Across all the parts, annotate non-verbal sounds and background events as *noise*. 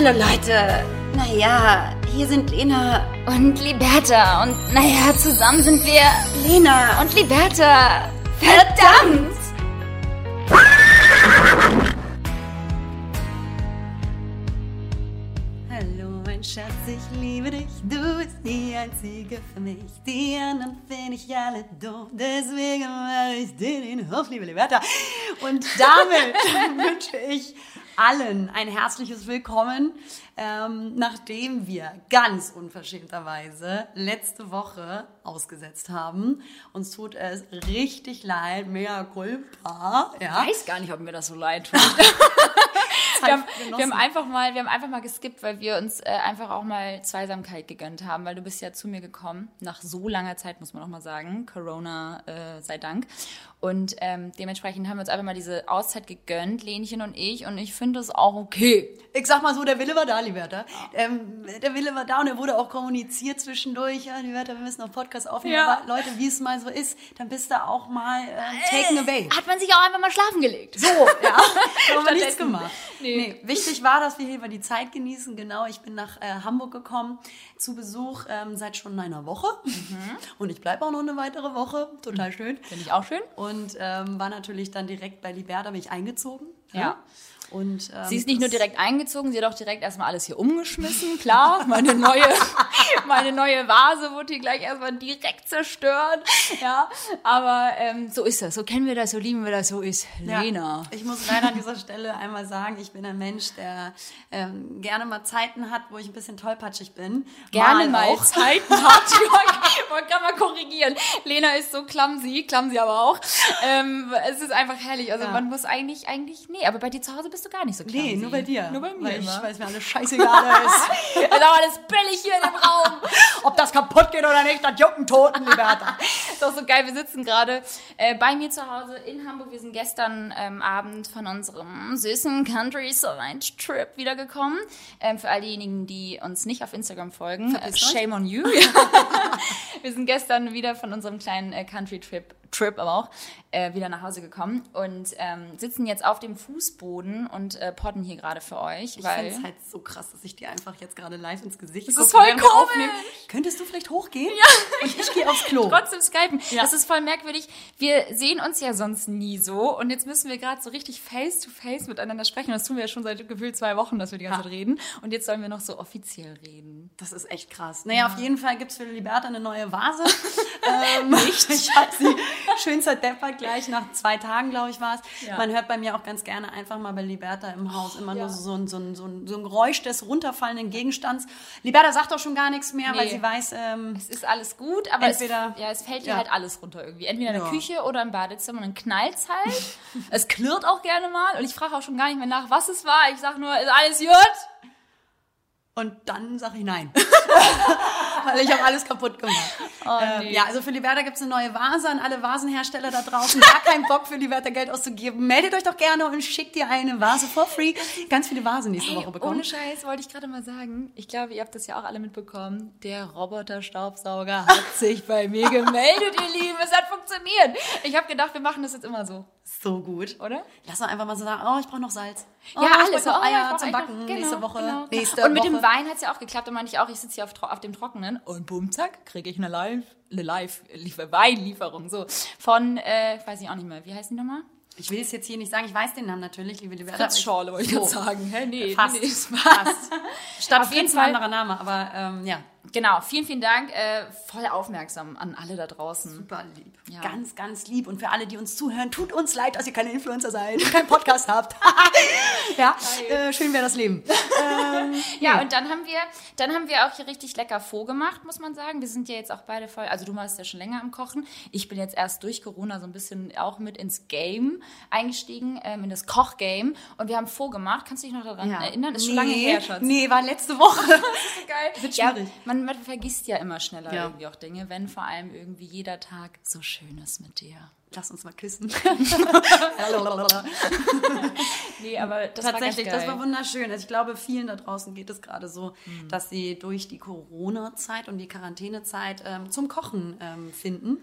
Hallo Leute. Naja, hier sind Lena Und Liberta. Und naja, zusammen sind wir Lena und Liberta. Verdammt! Hallo mein Schatz, ich liebe dich, du bist die einzige für mich. Die anderen finde ich alle doof, deswegen mache ich dir den Hof, liebe Liberta. Und damit *laughs* wünsche ich allen ein herzliches Willkommen, ähm, nachdem wir ganz unverschämterweise letzte Woche ausgesetzt haben. Uns tut es richtig leid, mea culpa. Ja. Ich weiß gar nicht, ob mir das so leid tut. *laughs* *laughs* wir, haben, wir, haben einfach mal, wir haben einfach mal geskippt, weil wir uns äh, einfach auch mal Zweisamkeit gegönnt haben, weil du bist ja zu mir gekommen, nach so langer Zeit, muss man auch mal sagen, Corona äh, sei Dank. Und ähm, dementsprechend haben wir uns einfach mal diese Auszeit gegönnt, Lenchen und ich, und ich finde es auch okay. Ich sag mal so, der Wille war da, Liberta. Ähm, der Wille war da und er wurde auch kommuniziert zwischendurch. Ja, Liberta, wir müssen noch Podcast aufnehmen. Ja. Aber Leute, wie es mal so ist, dann bist du auch mal äh, taken away. Hat man sich auch einfach mal schlafen gelegt. So, ja. *laughs* haben wir nichts gemacht. Nee. Nee. Wichtig war, dass wir hier mal die Zeit genießen. Genau, ich bin nach äh, Hamburg gekommen zu Besuch ähm, seit schon einer Woche. Mhm. *laughs* Und ich bleibe auch noch eine weitere Woche. Total schön. *laughs* Finde ich auch schön. Und ähm, war natürlich dann direkt bei Liberta, bin ich eingezogen. Ja. Und, ähm, Sie ist nicht nur direkt eingezogen, sie hat auch direkt erstmal alles hier umgeschmissen. Klar, meine neue, *laughs* meine neue Vase wurde hier gleich erstmal direkt zerstört. Ja, aber ähm, so ist das. So kennen wir das, so lieben wir das, so ist Ja. Lena. Ich muss leider an dieser Stelle einmal sagen, ich bin ein Mensch, der ähm, gerne mal Zeiten hat, wo ich ein bisschen tollpatschig bin. Gerne mal auch. Zeiten hat. *laughs* Wollte gerade mal korrigieren. Lena ist so clumsy, clumsy aber auch. Ähm, es ist einfach herrlich. Also Ja. man muss eigentlich, eigentlich, nee, aber bei dir zu Hause bist du gar nicht so clumsy. Nee, nur bei dir. Nur bei mir. Weil, ich, weil es mir alles scheißegal ist. *laughs* Auch alles billig hier in dem Raum. *laughs* Ob das kaputt geht oder nicht, das juckt einen Toten, Liberta. *laughs* ist auch so geil. Wir sitzen gerade äh, bei mir zu Hause in Hamburg. Wir sind gestern ähm, Abend von unserem süßen Countryside-Trip wiedergekommen. Ähm, für all diejenigen, die uns nicht auf Instagram folgen, äh, shame on you. *laughs* wir sind gestern wieder von unserem kleinen äh, Country-Trip, Trip aber auch, äh, wieder nach Hause gekommen und ähm, sitzen jetzt auf dem Fußboden und äh, podden hier gerade für euch. Ich finde es halt so krass, dass ich dir einfach jetzt gerade live ins Gesicht Das gucke, ist voll komisch. Könntest du vielleicht hochgehen? Ja. Und ich gehe aufs Klo. trotzdem skypen. Ja. Das ist voll merkwürdig. Wir sehen uns ja sonst nie so und jetzt müssen wir gerade so richtig face to face miteinander sprechen. Das tun wir ja schon seit gefühlt zwei Wochen, dass wir die ganze Ja. Zeit reden. Und jetzt sollen wir noch so offiziell reden. Das ist echt krass. Naja, auf jeden Fall gibt's für Liberta eine neue Vase. *laughs* ähm, Nicht. *laughs* Ich habe sie schön zerdeppert, gleich nach zwei Tagen, glaube ich, war es. Ja. Man hört bei mir auch ganz gerne einfach mal bei Liberta im Haus immer ja. nur so ein, so, ein, so, ein, so ein Geräusch des runterfallenden Gegenstands. Liberta sagt auch schon gar nichts mehr, weil Nee. sie weiß, ähm, Es ist alles gut, aber Entweder- es, ja, es fällt dir ja. halt alles runter irgendwie. Entweder in der. Küche oder im Badezimmer und dann knallt's halt. *laughs* es klirrt auch gerne mal und ich frage auch schon gar nicht mehr nach, was es war. Ich sag nur, ist alles gut? Und dann sage ich nein. *laughs* Weil ich habe alles kaputt gemacht. ähm, nee. Ja, also für Liberta gibt's eine neue Vase an alle Vasenhersteller da draußen. Gar keinen Bock für Liberta Geld auszugeben. Meldet euch doch gerne und schickt ihr eine Vase for free. Ganz viele Vasen nächste Woche bekommen. Ohne Scheiß wollte ich gerade mal sagen, ich glaube, ihr habt das ja auch alle mitbekommen. Der Roboterstaubsauger hat *laughs* sich bei mir gemeldet, ihr Lieben. Es hat funktioniert. Ich habe gedacht, wir machen das jetzt immer so, So gut. oder? Lass doch einfach mal so sagen, oh, ich brauche noch Salz. Oh, ja, alles. noch Oh, Eier zum Backen genau, nächste Woche. genau. Nächste und mit Woche. dem Wein hat's ja auch geklappt. Da meinte ich auch, ich sitze hier auf, auf dem Trockenen und bumm, zack, kriege ich eine Live, eine Live -Liefer Weinlieferung. So, von, äh, weiß ich auch nicht mehr, wie heißt die nochmal? Ich will es jetzt hier nicht sagen, ich weiß den Namen natürlich, liebe Liberta. Fritz Schorle, wollte ich So. gerade sagen. Hä? Nee, Fast. nee, nee, es Fast. *laughs* Statt Auf jeden Fall. anderer Name, aber ähm, ja. Genau, vielen, vielen Dank. Äh, voll aufmerksam an alle da draußen. Super lieb. Ja. Ganz, ganz lieb. Und für alle, die uns zuhören, tut uns leid, dass ihr keine Influencer seid *laughs* und keinen Podcast habt. *laughs* ja, äh, schön wäre das Leben. *laughs* Ja, und dann haben wir, dann haben wir auch hier richtig lecker vorgemacht, muss man sagen. Wir sind ja jetzt auch beide voll, also du warst ja schon länger am Kochen. Ich bin jetzt erst durch Corona so ein bisschen auch mit ins Game eingestiegen, ähm, in das Kochgame. Und wir haben vorgemacht. Kannst du dich noch daran erinnern? Ist schon lange her, Schatz. Nee, war letzte Woche. Geil. Wird Ja, schwierig. Man, man vergisst ja immer schneller Ja. irgendwie auch Dinge, wenn vor allem irgendwie jeder Tag so schön ist mit dir. Lass uns mal küssen. *laughs* Nee, aber das Tatsächlich, war das war wunderschön. Also ich glaube, vielen da draußen geht es gerade so, dass sie durch die Corona-Zeit und die Quarantänezeit ähm, zum Kochen ähm, finden.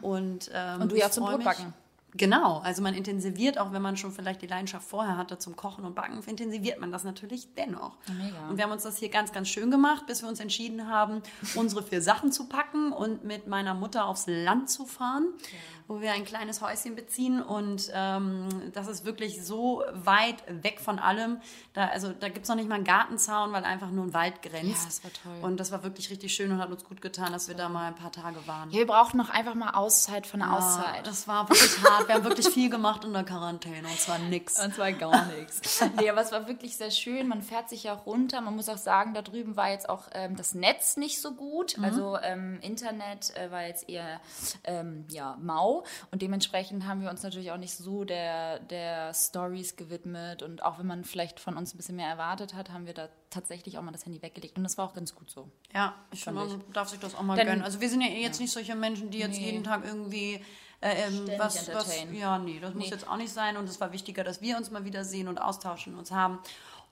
Und, ähm, Und du ja zum freu mich- Brotbacken. Genau, also man intensiviert, auch wenn man schon vielleicht die Leidenschaft vorher hatte zum Kochen und Backen, intensiviert man das natürlich dennoch. Mega. Und wir haben uns das hier ganz, ganz schön gemacht, bis wir uns entschieden haben, unsere vier Sachen zu packen und mit meiner Mutter aufs Land zu fahren, ja. Wo wir ein kleines Häuschen beziehen. Und ähm, das ist wirklich so weit weg von allem. Da, also da gibt es noch nicht mal einen Gartenzaun, weil einfach nur ein Wald grenzt. Ja, das war toll. Und das war wirklich richtig schön und hat uns gut getan, dass wir da mal ein paar Tage waren. Ja, wir brauchten noch einfach mal Auszeit von der ja, Auszeit. Das war wirklich hart. Wir haben wirklich viel gemacht in der Quarantäne und zwar nix. Und zwar gar nichts. Nee, aber es war wirklich sehr schön. Man fährt sich ja runter. Man muss auch sagen, da drüben war jetzt auch ähm, das Netz nicht so gut. Mhm. Also ähm, Internet äh, war jetzt eher ähm, ja, mau. Und dementsprechend haben wir uns natürlich auch nicht so der, der Stories gewidmet. Und auch wenn man vielleicht von uns ein bisschen mehr erwartet hat, haben wir da tatsächlich auch mal das Handy weggelegt. Und das war auch ganz gut so. Ja, ich finde, man darf sich das auch mal Denn, gönnen. Also wir sind ja jetzt ja. nicht solche Menschen, die jetzt nee. jeden Tag irgendwie äh, ähm, was, was, ja, nee, das nee. muss jetzt auch nicht sein. Und es war wichtiger, dass wir uns mal wieder sehen und austauschen und uns haben.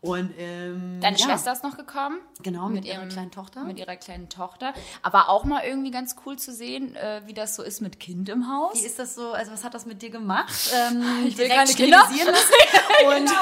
Und, ähm, Deine ja. Schwester ist noch gekommen. Genau, mit, mit ihrer kleinen Tochter. Mit ihrer kleinen Tochter. Aber auch mal irgendwie ganz cool zu sehen, äh, wie das so ist mit Kind im Haus. Wie ist das so, also was hat das mit dir gemacht? Ähm, *laughs* *laughs* ich will keine Kinder. Und genau.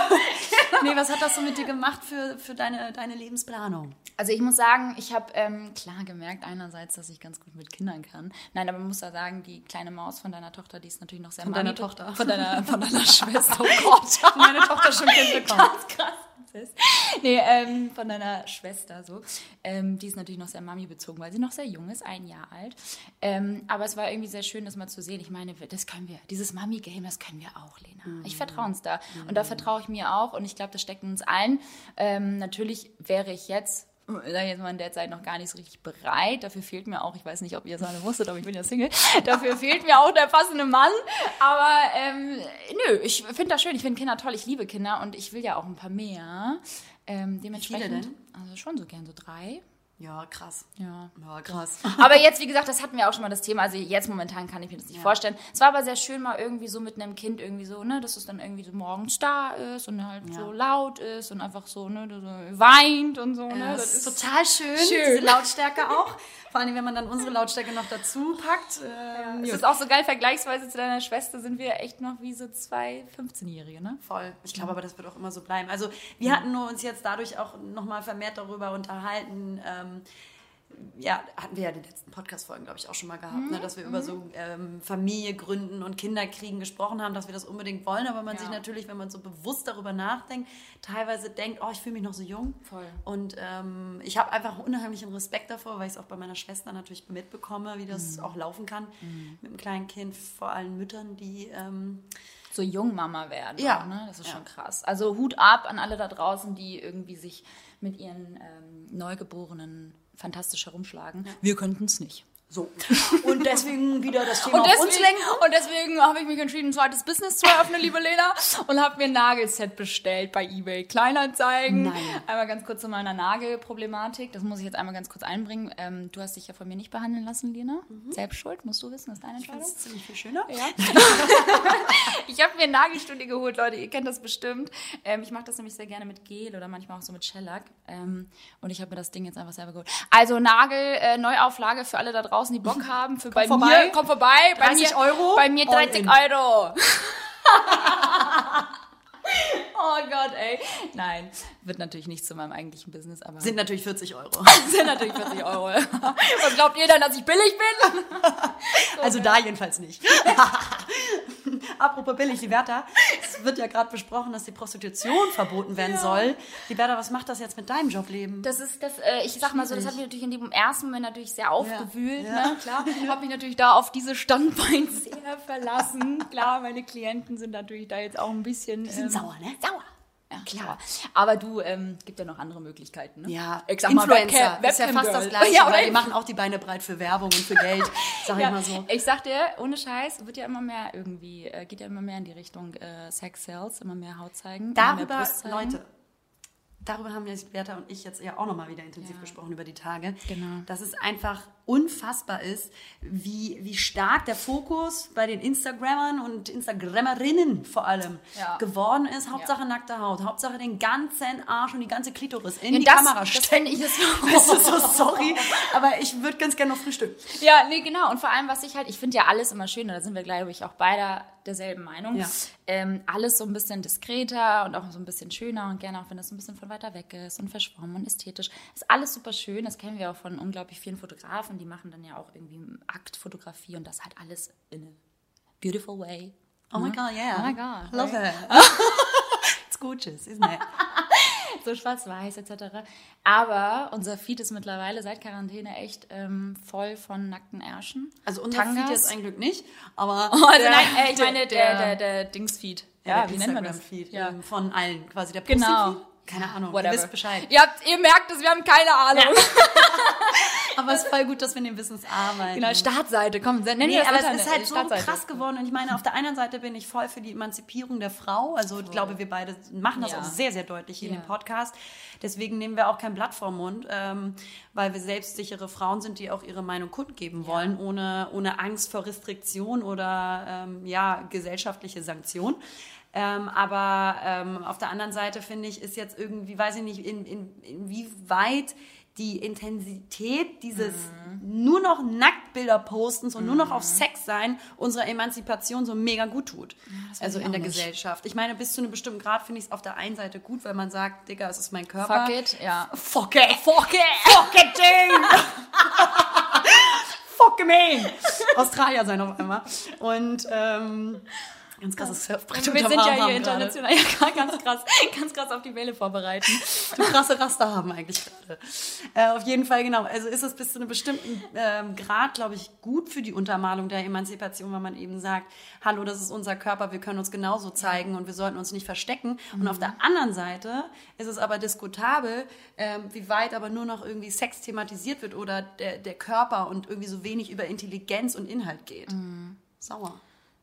*laughs* nee, was hat das so mit dir gemacht für, für deine, deine Lebensplanung? Also ich muss sagen, ich habe ähm, klar gemerkt einerseits, dass ich ganz gut mit Kindern kann. Nein, aber man muss da sagen, die kleine Maus von deiner Tochter, die ist natürlich noch sehr Von deiner Tochter? Von deiner, von deiner Schwester. Oh Gott. Meine Tochter schon Kind bekommen. Ganz krass. Ist. *laughs* Nee, ähm, von deiner Schwester so. Ähm, die ist natürlich noch sehr Mami bezogen, weil sie noch sehr jung ist, ein Jahr alt. Ähm, aber es war irgendwie sehr schön, das mal zu sehen. Ich meine, das können wir, dieses Mami-Game, das können wir auch, Lena. Mhm. Ich vertraue uns da. Mhm. Und da vertraue ich mir auch. Und ich glaube, das steckt in uns allen. Ähm, natürlich wäre ich jetzt sag jetzt mal in der Zeit noch gar nicht so richtig bereit. Dafür fehlt mir auch, ich weiß nicht, ob ihr es alle wusstet, aber ich bin ja Single. Dafür fehlt mir auch der passende Mann. Aber ähm, nö, ich finde das schön. Ich finde Kinder toll. Ich liebe Kinder und ich will ja auch ein paar mehr. Ähm, dementsprechend. Also schon so gern so drei. Ja, krass. Ja. ja, krass. *laughs* Aber jetzt, wie gesagt, das hatten wir auch schon mal das Thema. Also jetzt momentan kann ich mir das nicht ja. vorstellen. Es war aber sehr schön, mal irgendwie so mit einem Kind irgendwie so, ne, dass es dann irgendwie so morgens da ist und halt ja. so laut ist und einfach so, ne, so weint und so, ne. Das, das ist total schön, schön. Diese Lautstärke auch. Vor allem, wenn man dann unsere Lautstärke noch dazu packt. Ähm, es ist auch so geil, vergleichsweise zu deiner Schwester sind wir echt noch wie so zwei 15-Jährige, ne? Voll. Ich glaube aber, das wird auch immer so bleiben. Also wir hatten nur uns jetzt dadurch auch nochmal vermehrt darüber unterhalten, ähm, ja, hatten wir ja in den letzten Podcast-Folgen, glaube ich, auch schon mal gehabt, mhm. ne, dass wir mhm. über so ähm, Familie gründen und Kinderkriegen gesprochen haben, dass wir das unbedingt wollen, aber man ja. sich natürlich, wenn man so bewusst darüber nachdenkt, teilweise denkt, oh, ich fühle mich noch so jung. Voll. Und ähm, ich habe einfach unheimlichen Respekt davor, weil ich es auch bei meiner Schwester natürlich mitbekomme, wie das mhm. auch laufen kann mhm. mit einem kleinen Kind, vor allem Müttern, die ähm, so Jungmama werden. Ja. Auch, ne? Das ist ja. schon krass. Also Hut ab an alle da draußen, die irgendwie sich mit ihren ähm, Neugeborenen fantastisch herumschlagen. Ja. Wir könnten es nicht. So. *laughs* Und deswegen wieder das Thema deswegen, auf uns lenken. Und deswegen habe ich mich entschieden, ein zweites Business zu eröffnen, liebe Lena, und habe mir ein Nagelset bestellt bei eBay Kleinanzeigen. Nein. Einmal ganz kurz zu meiner Nagelproblematik. Das muss ich jetzt einmal ganz kurz einbringen. Ähm, du hast dich ja von mir nicht behandeln lassen, Lena. Mhm. Selbst schuld, musst du wissen, das ist deine Entscheidung. Das ist ziemlich viel schöner. Ja. *laughs* ich habe mir ein Nagelstudio geholt, Leute. Ihr kennt das bestimmt. Ähm, ich mache das nämlich sehr gerne mit Gel oder manchmal auch so mit Shellac. Ähm, und ich habe mir das Ding jetzt einfach selber geholt. Also Nagel, äh, Neuauflage für alle da draußen draußen, die Bock haben, für bei vorbei. mir, komm vorbei. Bei mir, Euro. Bei mir 30 Euro. *laughs* Oh Gott, ey. Nein, wird natürlich nicht zu meinem eigentlichen Business, aber. Sind natürlich 40 Euro. *laughs* sind natürlich 40 Euro. *laughs* Was glaubt ihr dann, dass ich billig bin? so *laughs* also da jedenfalls nicht. Apropos billig, Liberta, es wird ja gerade besprochen, dass die Prostitution verboten werden ja. soll. Liberta, was macht das jetzt mit deinem Jobleben? Das ist das, äh, ich sag mal so, das hat mich natürlich in dem ersten Moment natürlich sehr aufgewühlt, ja. ne? Klar. Ja. Habe mich natürlich da auf diese Standbein sehr verlassen. Klar, meine Klienten sind natürlich da jetzt auch ein bisschen. Die sind ähm, sauer, ne? Ja, klar. Aber du, ähm, gibt ja noch andere Möglichkeiten. Ne? Ja, ich sag Influencer, mal, Webcam, Webcam ist ja fast das Gleiche, *laughs* ja, oder? die machen auch die Beine breit für Werbung und für Geld, *laughs* sag ja, ich mal so. Ich sag dir, ohne Scheiß, wird ja immer mehr irgendwie, äh, geht ja immer mehr in die Richtung äh, Sex Sales, immer mehr Haut zeigen. Darüber, Leute, darüber haben jetzt Bertha und ich jetzt ja auch nochmal wieder intensiv ja. gesprochen über die Tage. Genau. Dass es einfach unfassbar ist, wie, wie stark der Fokus bei den Instagrammern und Instagrammerinnen vor allem ja. geworden ist. Hauptsache ja. nackte Haut, Hauptsache den ganzen Arsch und die ganze Klitoris in ja, die das, Kamera stecken. Das ich es *laughs* weißt du, so sorry, aber ich würde ganz gerne noch frühstücken. Ja, nee, genau. Und vor allem, was ich halt, ich finde ja alles immer schön, da sind wir, glaube ich, auch beide derselben Meinung. Ja. Ähm, alles so ein bisschen diskreter und auch so ein bisschen schöner und gerne auch, wenn das so ein bisschen von weiter weg ist und verschwommen und ästhetisch. Ist alles super schön. Das kennen wir auch von unglaublich vielen Fotografen. Die machen dann ja auch irgendwie Aktfotografie und das halt alles in a beautiful way. Oh my God, yeah. Oh my God. Love right? it. *laughs* It's gorgeous, isn't it? *laughs* so schwarz-weiß etc. Aber unser Feed ist mittlerweile seit Quarantäne echt ähm, voll von nackten Ärschen. Also unser Tangas. Feed jetzt ein Glück nicht, aber Oh, *laughs* also der- nein, äh, ich der- meine der, der, der, Dings-Feed. Ja, der wie nennt man das? Instagram-Feed Ja. ähm, von allen, quasi der Genau. Keine Ahnung, Whatever. ihr wisst Bescheid. Ihr, habt, ihr merkt es, wir haben keine Ahnung. *laughs* Aber es ist voll gut, dass wir in dem Business arbeiten. Genau, Startseite, komm, nenn Nee, das aber Internet, es ist halt so Startseite. krass geworden. Und ich meine, auf der einen Seite bin ich voll für die Emanzipierung der Frau. Also ich glaube, wir beide machen das Ja. auch sehr, sehr deutlich hier in Ja. dem Podcast. Deswegen nehmen wir auch kein Blatt vorm Mund, ähm, weil wir selbstsichere Frauen sind, die auch ihre Meinung kundgeben wollen, ohne, ohne Angst vor Restriktion oder ähm, ja, gesellschaftliche Sanktion. Ähm, aber ähm, auf der anderen Seite finde ich, ist jetzt irgendwie, weiß ich nicht, in, in, inwieweit die Intensität dieses nur noch Nacktbilder postens und nur noch auf Sex sein unserer Emanzipation so mega gut tut. also ich in der nicht. Gesellschaft. Ich meine, bis zu einem bestimmten Grad finde ich es auf der einen Seite gut, weil man sagt, Digga, es ist mein Körper. Fuck it, ja. Fuck it. Fuck it. Fuck it, Jane. *laughs* Fuck me. Australier sein auf einmal. Und ähm, ganz krasses Surfbrett Wir unterm sind ja hier international ja, *laughs* ganz krass, ganz krass auf die Welle vorbereiten. Du *laughs* krasse Raster haben eigentlich gerade. Äh, auf jeden Fall, genau. Also ist es bis zu einem bestimmten ähm, Grad, glaube ich, gut für die Untermalung der Emanzipation, wenn man eben sagt, hallo, das ist unser Körper, wir können uns genauso zeigen und wir sollten uns nicht verstecken. Und auf der anderen Seite ist es aber diskutabel, ähm, wie weit aber nur noch irgendwie Sex thematisiert wird oder der, der Körper und irgendwie so wenig über Intelligenz und Inhalt geht. Sauer.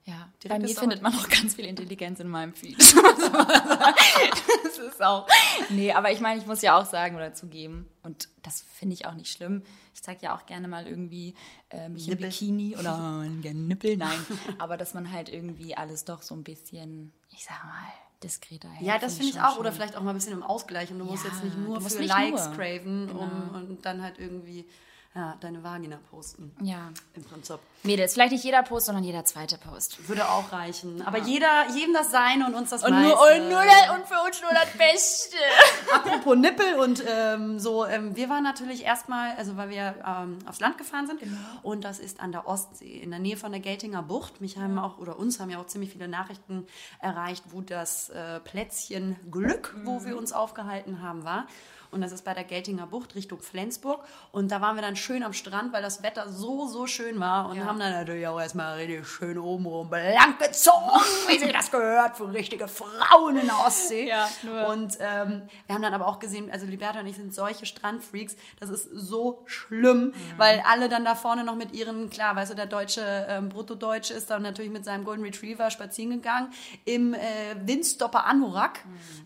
Ja, Direkt bei mir findet man auch ganz viel Intelligenz in meinem Feed. *laughs* das ist auch. Nee, aber ich meine, ich muss ja auch sagen oder zugeben, und das finde ich auch nicht schlimm. Ich zeige ja auch gerne mal irgendwie äh, mich Nippel. im Bikini oder *laughs* gerne Nippel, nein. aber dass man halt irgendwie alles doch so ein bisschen, ich sag mal, diskreter hält. Ja, das finde ich schon auch. Oder schön. vielleicht auch mal ein bisschen im Ausgleich. Und du musst Ja, jetzt nicht nur musst für nicht Likes nur. craven Genau. um, und dann halt irgendwie ja, deine Vagina posten. Ja. Im Prinzip. Mädels, vielleicht nicht jeder Post, sondern jeder zweite Post. Würde auch reichen. Aber jeder, jedem das Seine und uns das Und, Meiste. nur, und, nur das, und für uns nur das Beste. *laughs* Apropos Nippel und ähm, so, ähm, wir waren natürlich erstmal, also weil wir ähm, aufs Land gefahren sind Genau. und das ist an der Ostsee, in der Nähe von der Geltinger Bucht. Mich haben auch, oder uns haben ja auch ziemlich viele Nachrichten erreicht, wo das äh, Plätzchen Glück, wo Mhm. wir uns aufgehalten haben, war. Und das ist bei der Geltinger Bucht Richtung Flensburg. Und da waren wir dann schön am Strand, weil das Wetter so, so schön war. Und Ja. haben dann natürlich auch erstmal richtig schön oben rum blank gezogen, *laughs* wie sich das gehört, für richtige Frauen in der Ostsee. Ja. Und ähm, wir haben dann aber auch gesehen, also Liberta und ich sind solche Strandfreaks, das ist so schlimm, weil alle dann da vorne noch mit ihren, klar, weißt du, der deutsche ähm, Bruttodeutsche ist dann natürlich mit seinem Golden Retriever spazieren gegangen im äh, Windstopper Anorak.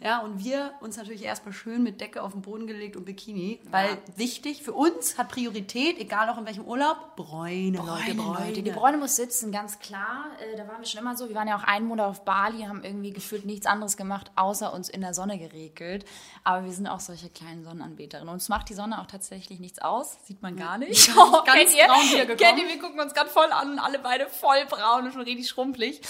Ja, und wir uns natürlich erstmal schön mit Decke auf den Boden gelegt und Bikini, weil wichtig für uns hat Priorität, egal auch in welchem Urlaub, Bräune, Leute, Bräune. Leute, die Bräune muss sitzen, ganz klar. Äh, da waren wir schon immer so. Wir waren ja auch einen Monat auf Bali, haben irgendwie gefühlt nichts anderes gemacht, außer uns in der Sonne geregelt. Aber wir sind auch solche kleinen Sonnenanbeterinnen. Uns macht die Sonne auch tatsächlich nichts aus. Sieht man gar nicht. *laughs* sind ganz kennt ihr? braun wiedergekommen. Kennt ihr? Wir gucken uns gerade voll an, alle beide voll braun und schon richtig schrumpelig.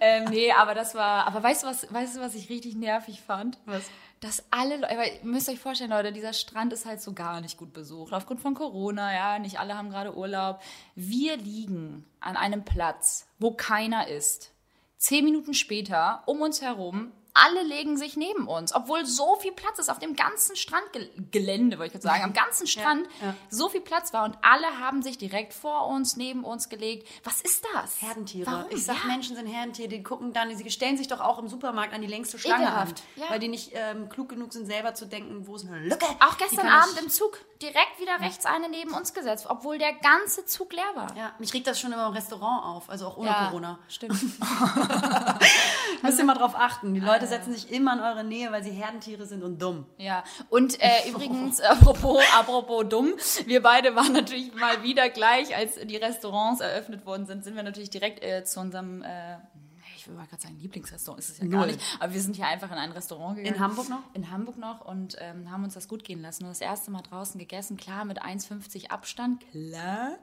Ähm, nee, aber das war, aber weißt du was, weißt du, was ich richtig nervig fand? Was? Dass alle Leute, ihr müsst euch vorstellen, Leute, dieser Strand ist halt so gar nicht gut besucht. Aufgrund von Corona, ja, nicht alle haben gerade Urlaub. Wir liegen an einem Platz, wo keiner ist. Zehn Minuten später, um uns herum, alle legen sich neben uns, obwohl so viel Platz ist auf dem ganzen Strandgelände, wollte ich sagen, am ganzen Strand ja. so viel Platz war und alle haben sich direkt vor uns, neben uns gelegt. Was ist das? Herdentiere. Warum? Ich sag, ja. Menschen sind Herdentiere, die gucken dann, sie stellen sich doch auch im Supermarkt an die längste Schlange Ekelhaft, an, ja. weil die nicht ähm, klug genug sind, selber zu denken, wo ist eine Lücke. Auch gestern Abend im Zug direkt wieder rechts eine neben uns gesetzt, obwohl der ganze Zug leer war. Ja, mich regt das schon immer im Restaurant auf, also auch ohne Corona. Stimmt. *laughs* Müsst ihr mal drauf achten. Die Leute setzen sich immer in eure Nähe, weil sie Herdentiere sind und dumm. Ja, und äh, *laughs* übrigens, apropos, apropos dumm, wir beide waren natürlich mal wieder gleich, als die Restaurants eröffnet worden sind, sind wir natürlich direkt äh, zu unserem, äh, ich wollte gerade sagen, Lieblingsrestaurant ist es ja gar Null. nicht. Aber wir sind hier einfach in ein Restaurant gegangen. In Hamburg noch? In Hamburg noch und ähm, haben uns das gut gehen lassen. Und das erste Mal draußen gegessen, klar, mit 1,50 Abstand, klar.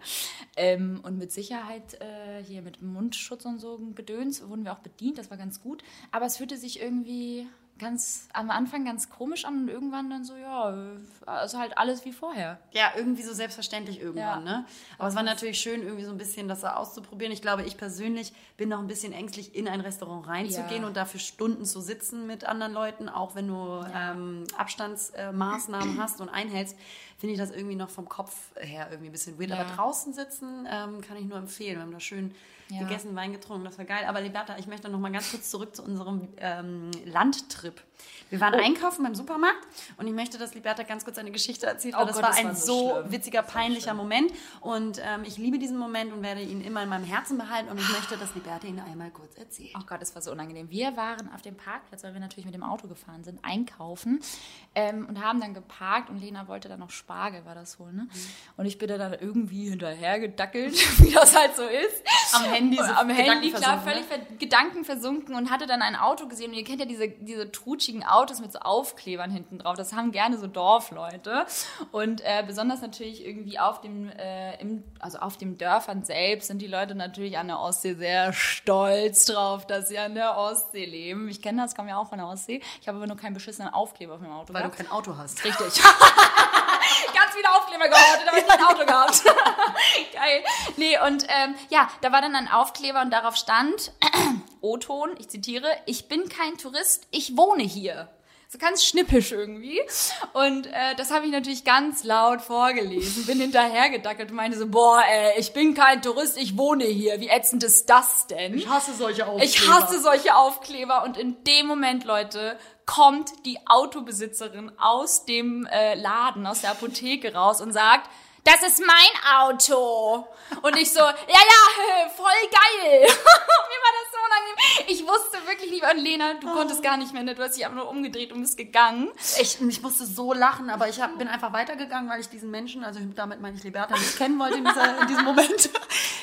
Ähm, und mit Sicherheit äh, hier mit Mundschutz und so Gedöns wurden wir auch bedient, das war ganz gut. Aber es fühlte sich irgendwie ganz am Anfang ganz komisch an und irgendwann dann so, ja, also halt alles wie vorher. Ja, irgendwie so selbstverständlich irgendwann, ja. ne? Aber es war natürlich schön, irgendwie so ein bisschen das auszuprobieren. Ich glaube, ich persönlich bin noch ein bisschen ängstlich, in ein Restaurant reinzugehen ja. und dafür Stunden zu sitzen mit anderen Leuten, auch wenn du ja. ähm, Abstandsmaßnahmen hast und einhältst, finde ich das irgendwie noch vom Kopf her irgendwie ein bisschen weird. Aber draußen sitzen ähm, kann ich nur empfehlen. Wir haben da schön ja. gegessen, Wein getrunken, das war geil. Aber Liberta, ich möchte noch mal ganz kurz zurück zu unserem ähm, Landtrip. Wir waren oh. einkaufen beim Supermarkt und ich möchte, dass Liberta ganz kurz eine Geschichte erzählt, weil oh das Gott, war das ein war so, so witziger, peinlicher Moment. Und ähm, ich liebe diesen Moment und werde ihn immer in meinem Herzen behalten und ich möchte, dass Liberta ihn einmal kurz erzählt. Oh Gott, das war so unangenehm. Wir waren auf dem Parkplatz, weil wir natürlich mit dem Auto gefahren sind, einkaufen ähm, und haben dann geparkt und Lena wollte dann noch Spargel, war das wohl, ne? Mhm. Und ich bin dann irgendwie hinterher gedackelt, *laughs* wie das halt so ist. Am Handy so Am Handy, klar, völlig ne? Gedanken versunken und hatte dann ein Auto gesehen und ihr kennt ja diese, diese trutschigen Autos mit so Aufklebern hinten drauf. Das haben gerne so Dorfleute. Und äh, besonders natürlich irgendwie auf dem, äh, im, also auf dem Dörfern selbst sind die Leute natürlich an der Ostsee sehr stolz drauf, dass sie an der Ostsee leben. Ich kenne das, komme ja auch von der Ostsee. Ich habe aber nur keinen beschissenen Aufkleber auf dem Auto. Weil gehabt. du kein Auto hast. Richtig. *laughs* Ganz viele Aufkleber gehortet, aber ich *laughs* kein Auto gehabt. *laughs* Geil. Nee, und ähm, ja, da war dann ein Aufkleber und darauf stand, *clears throat* O-Ton, ich zitiere, ich bin kein Tourist, ich wohne hier so ganz schnippisch irgendwie. Und äh, das habe ich natürlich ganz laut vorgelesen, bin hinterhergedackelt und meinte so, boah, ey, ich bin kein Tourist, ich wohne hier. Wie ätzend ist das denn? Ich hasse solche Aufkleber. Ich hasse solche Aufkleber. Und in dem Moment, Leute, kommt die Autobesitzerin aus dem äh, Laden, aus der Apotheke raus und sagt, das ist mein Auto. Und ich so, ja, ja, *laughs* voll geil. *laughs* Mir war das so unangenehm. Ich wusste wirklich nicht, und Lena, du oh. konntest gar nicht mehr, ne? du hast dich einfach nur umgedreht und bist gegangen. Ich, ich musste so lachen, aber ich hab, bin einfach weitergegangen, weil ich diesen Menschen, also damit meine ich Liberta, nicht kennen wollte in, dieser, in diesem Moment. *laughs*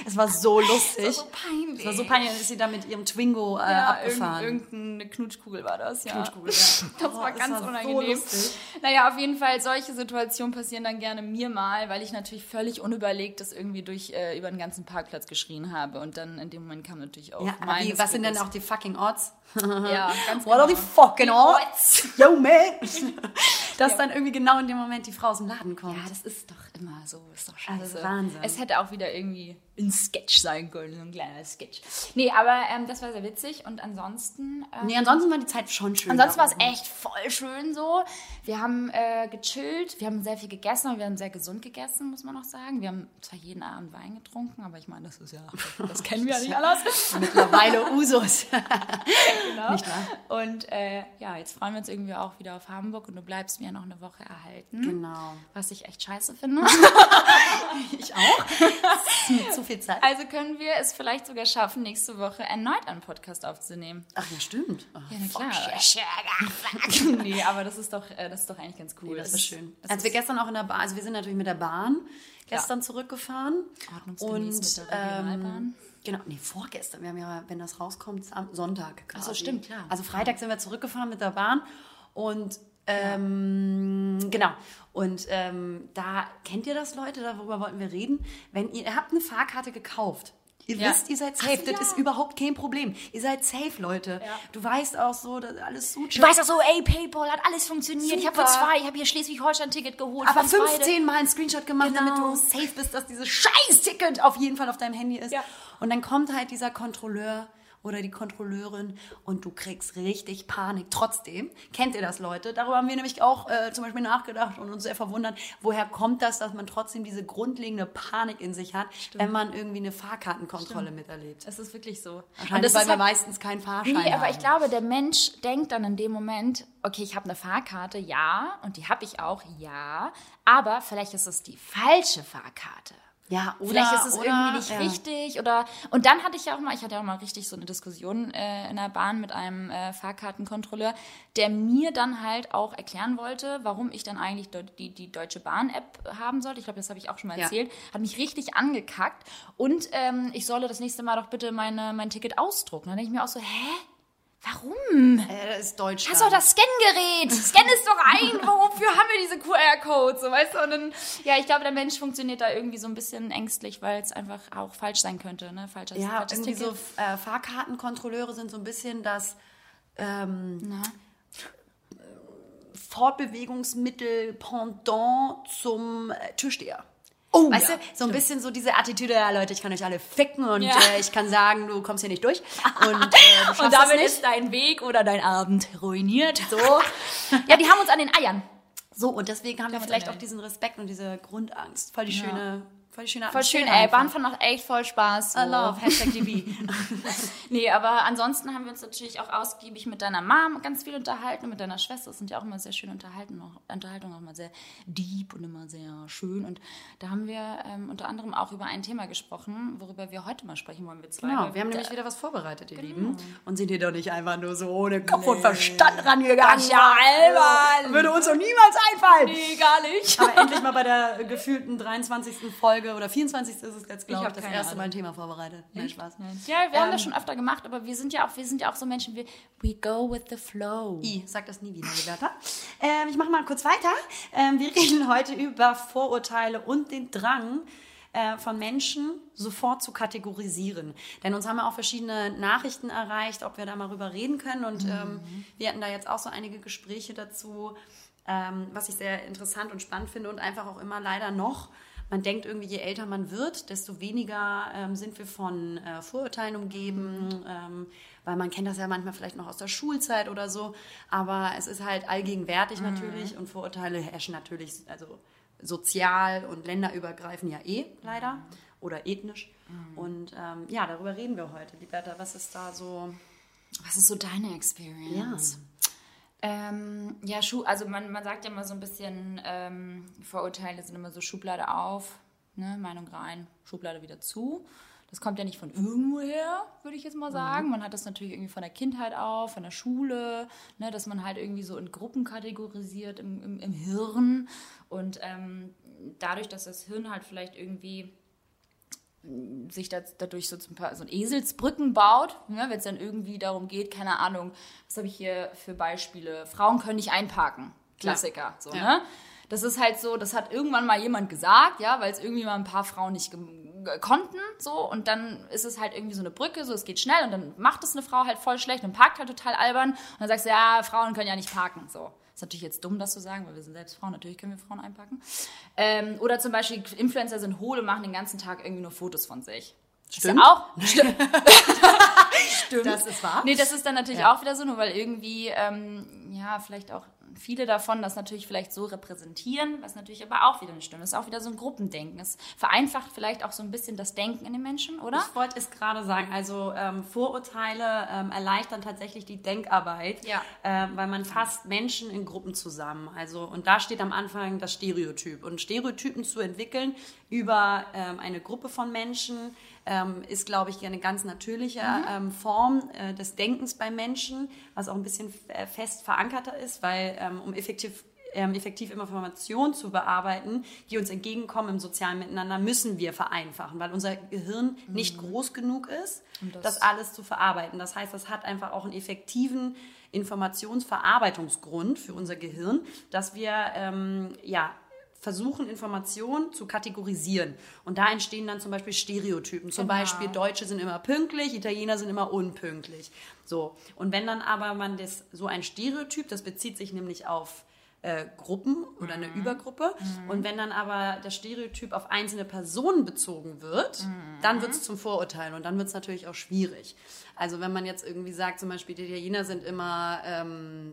Es war so lustig. Es war so peinlich. Es war so peinlich, dann ist sie da mit ihrem Twingo äh, ja, abgefahren. irgendeine Knutschkugel war das, ja. Knutschkugel, ja. Das war oh, ganz das war unangenehm. So naja, auf jeden Fall, solche Situationen passieren dann gerne mir mal, weil ich ich natürlich völlig unüberlegt das irgendwie durch äh, über den ganzen Parkplatz geschrien habe. Und dann in dem Moment kam natürlich auch ja, aber wie, Was sind denn auch die fucking Odds? ja, *laughs* ganz What genau. are the fucking odds? Yo, man! *laughs* Dass ja. dann irgendwie genau in dem Moment die Frau aus dem Laden kommt. Ja, das ist doch immer so. Ist doch scheiße. Das ist Wahnsinn. Es hätte auch wieder irgendwie ein Sketch sein können, so ein kleiner Sketch. Nee, aber ähm, das war sehr witzig und ansonsten. Ähm, nee, ansonsten war die Zeit schon schön. Ansonsten war es echt voll schön so. Wir haben äh, gechillt, wir haben sehr viel gegessen und wir haben sehr gesund gegessen, muss man noch sagen. Wir haben zwar jeden Abend Wein getrunken, aber ich meine, das ist ja, das kennen wir ja nicht *laughs* alles. Mittlerweile Usus. *laughs* genau. Nicht wahr? Und äh, ja, jetzt freuen wir uns irgendwie auch wieder auf Hamburg und du bleibst mir noch eine Woche erhalten. Genau. Was ich echt scheiße finde. *laughs* ich auch. Das ist mir zu viel Zeit. Also können wir es vielleicht sogar schaffen, nächste Woche erneut einen Podcast aufzunehmen. Ach ja, stimmt. Oh, ja, na klar. *laughs* nee, aber das ist doch, äh, das ist doch eigentlich ganz cool. Nee, das, ist schön. Das Als wir gestern auch in der Bahn, also wir sind natürlich mit der Bahn gestern ja. zurückgefahren. Und mit der Regionalbahn. Ähm, Genau, nee, vorgestern. Wir haben ja, wenn das rauskommt, am Sonntag quasi. Achso, stimmt, klar. Also Freitag sind wir zurückgefahren mit der Bahn und ähm, ja. genau. Und ähm, da kennt ihr das, Leute? Darüber wollten wir reden. Wenn ihr, ihr habt eine Fahrkarte gekauft. Ihr ja. wisst, ihr seid safe. Ach, das ja. ist überhaupt kein Problem. Ihr seid safe, Leute. Ja. Du weißt auch so, dass alles so. Du weißt auch so, ey, PayPal hat alles funktioniert. Super. Ich habe für zwei, ich habe hier Schleswig-Holstein-Ticket geholt. Aber 15 beide. Mal einen Screenshot gemacht, genau. damit du safe bist, dass dieses Scheiß-Ticket auf jeden Fall auf deinem Handy ist. Und dann kommt halt dieser Kontrolleur oder die Kontrolleurin und du kriegst richtig Panik. Trotzdem, kennt ihr das, Leute? Darüber haben wir nämlich auch äh, zum Beispiel nachgedacht und uns sehr verwundert, woher kommt das, dass man trotzdem diese grundlegende Panik in sich hat, Stimmt. wenn man irgendwie eine Fahrkartenkontrolle Stimmt. miterlebt. Es ist wirklich so. Wahrscheinlich, weil wir meistens keinen Fahrschein nee, aber ich glaube, der Mensch denkt dann in dem Moment, okay, ich habe eine Fahrkarte, ja, und die habe ich auch, ja, aber vielleicht ist es die falsche Fahrkarte. Ja, oder, vielleicht ist es oder, irgendwie nicht ja. richtig oder und dann hatte ich ja auch mal, ich hatte ja auch mal richtig so eine Diskussion äh, in der Bahn mit einem äh, Fahrkartenkontrolleur, der mir dann halt auch erklären wollte, warum ich dann eigentlich die, die Deutsche Bahn-App haben sollte. Ich glaube, das habe ich auch schon mal erzählt. Ja. Hat mich richtig angekackt und ähm, ich solle das nächste Mal doch bitte meine, mein Ticket ausdrucken. Dann denke ich mir auch so, hä? Warum? Äh, das ist Deutsch. Hast doch das Scan-Gerät. *laughs* Scan es doch ein. Wofür haben wir diese QR-Codes? So, weißt du? Und dann, ja, ich glaube, der Mensch funktioniert da irgendwie so ein bisschen ängstlich, weil es einfach auch falsch sein könnte. Ne? Falsches, ja, falsches irgendwie Ticket. so äh, Fahrkartenkontrolleure sind so ein bisschen das ähm, Fortbewegungsmittel Pendant zum äh, Türsteher. Oh, weißt ja, du, so ein bisschen so diese Attitüde, ja Leute, ich kann euch alle ficken und ja. äh, ich kann sagen, du kommst hier nicht durch. *laughs* Und, äh, und damit ist dein Weg oder dein Abend ruiniert. So. *laughs* ja, die haben uns an den Eiern. So, und deswegen haben wir vielleicht auch diesen Respekt und diese Grundangst. Voll die schöne Voll schön, voll schön ey. Bahnfahren macht echt voll Spaß. So. I love, Hashtag DB. *laughs* *laughs* nee, aber ansonsten haben wir uns natürlich auch ausgiebig mit deiner Mom ganz viel unterhalten und mit deiner Schwester. Das sind ja auch immer sehr schöne Unterhaltungen, auch, Unterhaltungen auch immer sehr deep und immer sehr schön. Und da haben wir ähm, unter anderem auch über ein Thema gesprochen, worüber wir heute mal sprechen wollen, wir zwei. Genau, wir haben nämlich wieder was vorbereitet, ihr genau. Lieben. Und sind hier doch nicht einfach nur so ohne Kopf nee. und Verstand rangegangen. Ja, albern. Würde uns doch niemals einfallen. Nee, gar nicht. Aber endlich mal bei der gefühlten 23. Folge Oder 24. ist es jetzt, glaube ich, ich das erste Mal ein Thema vorbereitet. Nein, Spaß. Ja, wir ähm, haben das schon öfter gemacht, aber wir sind ja auch, wir sind ja auch so Menschen, wie we go with the flow. I, sag das nie wieder, Liberta. ähm, ich mache mal kurz weiter. Ähm, wir reden heute über Vorurteile und den Drang, äh, von Menschen sofort zu kategorisieren. Denn uns haben ja auch verschiedene Nachrichten erreicht, ob wir da mal rüber reden können. Und mhm. ähm, wir hatten da jetzt auch so einige Gespräche dazu, ähm, was ich sehr interessant und spannend finde und einfach auch immer leider noch man denkt irgendwie, je älter man wird, desto weniger ähm, sind wir von äh, Vorurteilen umgeben, ähm, weil man kennt das ja manchmal vielleicht noch aus der Schulzeit oder so, aber es ist halt allgegenwärtig mhm. natürlich und Vorurteile herrschen natürlich, also sozial und länderübergreifend ja eh leider mhm. oder ethnisch. Mhm. Und ähm, ja, darüber reden wir heute. Liberta, was ist da so? Was ist so deine Experience? Ja. Ähm, ja, Schuh, also man, man sagt ja immer so ein bisschen, ähm, Vorurteile sind immer so Schublade auf, ne, Meinung rein, Schublade wieder zu. Das kommt ja nicht von irgendwoher, würde ich jetzt mal sagen. Mhm. Man hat das natürlich irgendwie von der Kindheit auf, von der Schule, ne, dass man halt irgendwie so in Gruppen kategorisiert im, im, im Hirn. Und ähm, dadurch, dass das Hirn halt vielleicht irgendwie sich das, dadurch so, ein paar, so ein Eselsbrücken baut, ne, wenn es dann irgendwie darum geht, keine Ahnung, was habe ich hier für Beispiele? Frauen können nicht einparken. Klassiker. So, ja. Ne? Das ist halt so, das hat irgendwann mal jemand gesagt, ja, weil es irgendwie mal ein paar Frauen nicht konnten, so, und dann ist es halt irgendwie so eine Brücke, so, es geht schnell und dann macht es eine Frau halt voll schlecht und parkt halt total albern und dann sagst du, ja, Frauen können ja nicht parken, so. Ist natürlich jetzt dumm, das zu sagen, weil wir sind selbst Frauen. Natürlich können wir Frauen einpacken. Ähm, oder zum Beispiel Influencer sind hohl und machen den ganzen Tag irgendwie nur Fotos von sich. Stimmt. Ist ja auch. *laughs* Stimmt. *laughs* Stimmt. Das ist wahr. Nee, das ist dann natürlich ja. auch wieder so, nur weil irgendwie, ähm, ja, vielleicht auch viele davon das natürlich vielleicht so repräsentieren, was natürlich aber auch wieder nicht stimmt. Das ist auch wieder so ein Gruppendenken. Es vereinfacht vielleicht auch so ein bisschen das Denken in den Menschen, oder? Ich wollte es gerade sagen. Also ähm, Vorurteile ähm, erleichtern tatsächlich die Denkarbeit, ja. äh, weil man fasst Menschen in Gruppen zusammen. Also und da steht am Anfang das Stereotyp. Und Stereotypen zu entwickeln über ähm, eine Gruppe von Menschen ähm, ist, glaube ich, eine ganz natürliche mhm. Form äh, des Denkens bei Menschen, was auch ein bisschen äh, fest verankerter ist, weil ähm, um effektiv ähm, effektiv Informationen zu bearbeiten, die uns entgegenkommen im sozialen Miteinander, müssen wir vereinfachen, weil unser Gehirn mhm. nicht groß genug ist, das, das, alles zu verarbeiten. Das heißt, das hat einfach auch einen effektiven Informationsverarbeitungsgrund für unser Gehirn, dass wir ähm, ja versuchen, Informationen zu kategorisieren. Und da entstehen dann zum Beispiel Stereotypen. Zum genau. Beispiel, Deutsche sind immer pünktlich, Italiener sind immer unpünktlich. So. Und wenn dann aber man das, so ein Stereotyp, das bezieht sich nämlich auf äh, Gruppen oder eine mhm. Übergruppe. Mhm. Und wenn dann aber das Stereotyp auf einzelne Personen bezogen wird, mhm. dann wird es zum Vorurteil und dann wird es natürlich auch schwierig. Also wenn man jetzt irgendwie sagt, zum Beispiel, die Italiener sind immer ähm,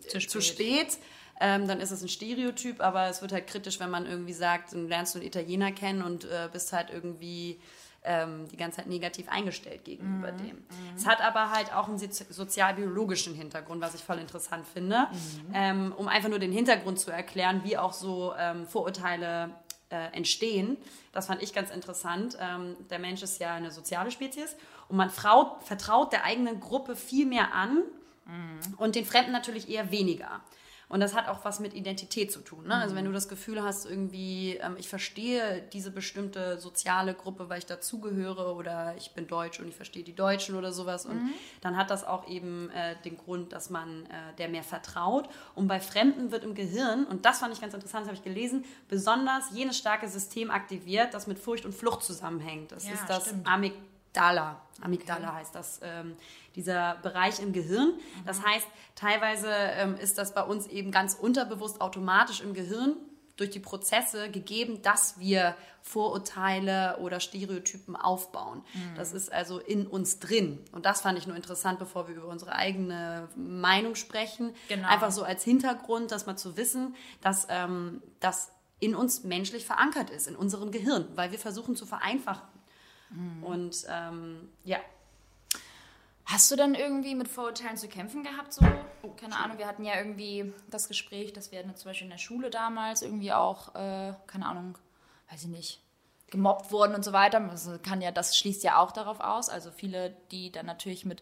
zu spät, zu spät ähm, dann ist es ein Stereotyp, aber es wird halt kritisch, wenn man irgendwie sagt, dann lernst du einen Italiener kennen und äh, bist halt irgendwie ähm, die ganze Zeit negativ eingestellt gegenüber mhm. dem. Mhm. Es hat aber halt auch einen sozialbiologischen Hintergrund, was ich voll interessant finde, mhm. ähm, um einfach nur den Hintergrund zu erklären, wie auch so ähm, Vorurteile äh, entstehen. Das fand ich ganz interessant. Ähm, der Mensch ist ja eine soziale Spezies und man Frau, vertraut der eigenen Gruppe viel mehr an mhm. und den Fremden natürlich eher weniger. Und das hat auch was mit Identität zu tun. Ne? Mhm. Also wenn du das Gefühl hast, irgendwie, ähm, ich verstehe diese bestimmte soziale Gruppe, weil ich dazugehöre oder ich bin Deutsch und ich verstehe die Deutschen oder sowas. Und mhm. dann hat das auch eben äh, den Grund, dass man äh, der mehr vertraut. Und bei Fremden wird im Gehirn, und das fand ich ganz interessant, das habe ich gelesen, besonders jenes starke System aktiviert, das mit Furcht und Flucht zusammenhängt. Das ja, ist das Amygdala. Amygdala okay. heißt das. Ähm, dieser Bereich im Gehirn. Das mhm. heißt, teilweise ähm, ist das bei uns eben ganz unterbewusst automatisch im Gehirn durch die Prozesse gegeben, dass wir Vorurteile oder Stereotypen aufbauen. Mhm. Das ist also in uns drin. Und das fand ich nur interessant, bevor wir über unsere eigene Meinung sprechen. Genau. Einfach so als Hintergrund, dass mal zu wissen, dass ähm, das in uns menschlich verankert ist, in unserem Gehirn, weil wir versuchen zu vereinfachen. Mhm. Und ähm, ja, Hast du dann irgendwie mit Vorurteilen zu kämpfen gehabt? So? Keine Ahnung, wir hatten ja irgendwie das Gespräch, dass wir zum Beispiel in der Schule damals irgendwie auch, äh, keine Ahnung, weiß ich nicht, gemobbt wurden und so weiter. Das, kann ja, das schließt ja auch darauf aus. Also viele, die dann natürlich mit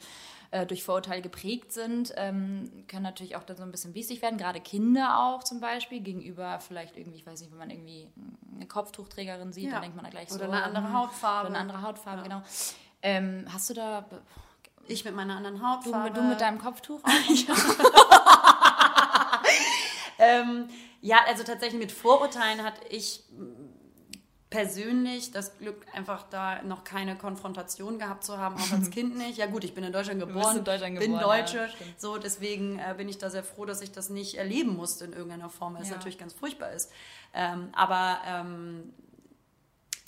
äh, durch Vorurteile geprägt sind, ähm, können natürlich auch dann so ein bisschen wichtig werden. Gerade Kinder auch zum Beispiel gegenüber vielleicht irgendwie, ich weiß nicht, wenn man irgendwie eine Kopftuchträgerin sieht, ja. dann denkt man da gleich oder so. Oder eine andere hm, Hautfarbe. Oder eine andere Hautfarbe, ja. genau. Ähm, hast du da ich mit meiner anderen Hautfarbe. Du, du mit deinem Kopftuch *laughs* auch? ähm, ja, also tatsächlich mit Vorurteilen hatte ich persönlich das Glück, einfach da noch keine Konfrontation gehabt zu haben, auch als *laughs* Kind nicht. Ja gut, ich bin in Deutschland geboren, in Deutschland geboren, bin Deutsche, ja, so deswegen äh, bin ich da sehr froh, dass ich das nicht erleben musste in irgendeiner Form, weil ja. es natürlich ganz furchtbar ist. Ähm, aber ähm,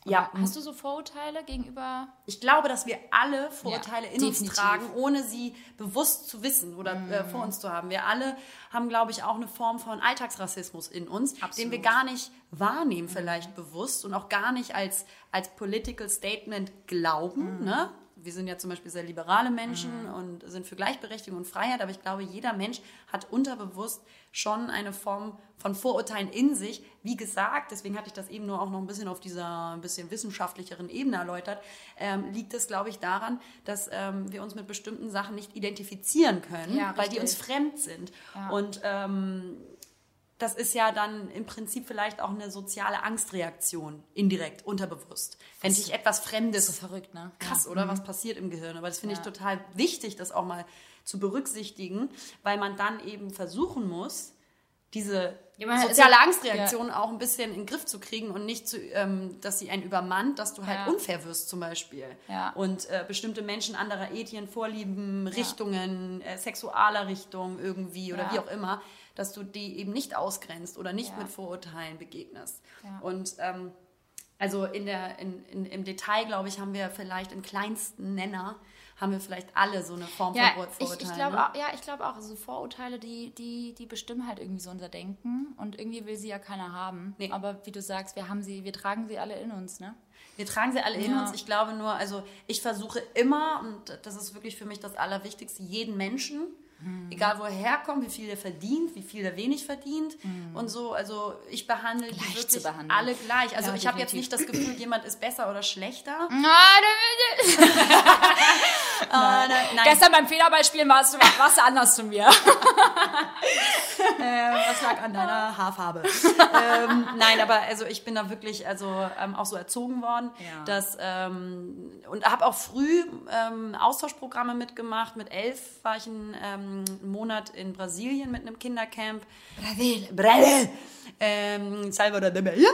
ja. Hast du so Vorurteile gegenüber? Ich glaube, dass wir alle Vorurteile ja, in definitiv. uns tragen, ohne sie bewusst zu wissen oder mm. äh, vor uns zu haben. Wir alle haben, glaube ich, auch eine Form von Alltagsrassismus in uns, Absolut. den wir gar nicht wahrnehmen, vielleicht mm. bewusst und auch gar nicht als, als Political Statement glauben. Mm. Ne? Wir sind ja zum Beispiel sehr liberale Menschen mhm. und sind für Gleichberechtigung und Freiheit, aber ich glaube, jeder Mensch hat unterbewusst schon eine Form von Vorurteilen in sich. Wie gesagt, deswegen hatte ich das eben nur auch noch ein bisschen auf dieser ein bisschen wissenschaftlicheren Ebene erläutert, ähm, liegt es, glaube ich, daran, dass ähm, wir uns mit bestimmten Sachen nicht identifizieren können, ja, weil die uns fremd sind. Ja. Und ähm, das ist ja dann im Prinzip vielleicht auch eine soziale Angstreaktion, indirekt, unterbewusst. Wenn sich etwas Fremdes. So verrückt, ne? Krass, ja. oder? Mhm. Was passiert im Gehirn? Aber das finde ja. ich total wichtig, das auch mal zu berücksichtigen, weil man dann eben versuchen muss, diese ja, soziale also, Angstreaktion ja. auch ein bisschen in den Griff zu kriegen und nicht, zu, ähm, dass sie einen übermannt, dass du halt ja. unfair wirst zum Beispiel. Und äh, bestimmte Menschen anderer Ethien, Vorlieben, Richtungen, äh, sexualer Richtung irgendwie oder wie auch immer, dass du die eben nicht ausgrenzt oder nicht mit Vorurteilen begegnest. Und ähm, also in der, in, in, im Detail, glaube ich, haben wir vielleicht im kleinsten Nenner haben wir vielleicht alle so eine Form ja, von Vorurteilen. Ich, ich glaube ne? auch, ja, ich glaube auch, also Vorurteile, die, die, die bestimmen halt irgendwie so unser Denken und irgendwie will sie ja keiner haben. Nee. Aber wie du sagst, wir haben sie, wir tragen sie alle in uns, ne? Wir tragen sie alle ja. in uns. Ich glaube nur, also ich versuche immer, und das ist wirklich für mich das Allerwichtigste, jeden Menschen Mhm. Egal wo er herkommt, wie viel er verdient, wie viel er wenig verdient mhm. und so. Also ich behandle gleich die wirklich alle gleich. Also ja, ich habe jetzt nicht das Gefühl, jemand ist besser oder schlechter. *laughs* Nein, uh, *laughs* nein. nein. Gestern beim Federballspielen warst du, warst du anders zu mir. *laughs* äh, was lag an deiner Haarfarbe? ähm, nein, aber also ich bin da wirklich also ähm, auch so erzogen worden, ja. dass ähm, und habe auch früh ähm, Austauschprogramme mitgemacht. Mit elf war ich ein ähm, einen Monat in Brasilien mit einem Kindercamp. Brasil, Brasil ähm, Salvador de Bahia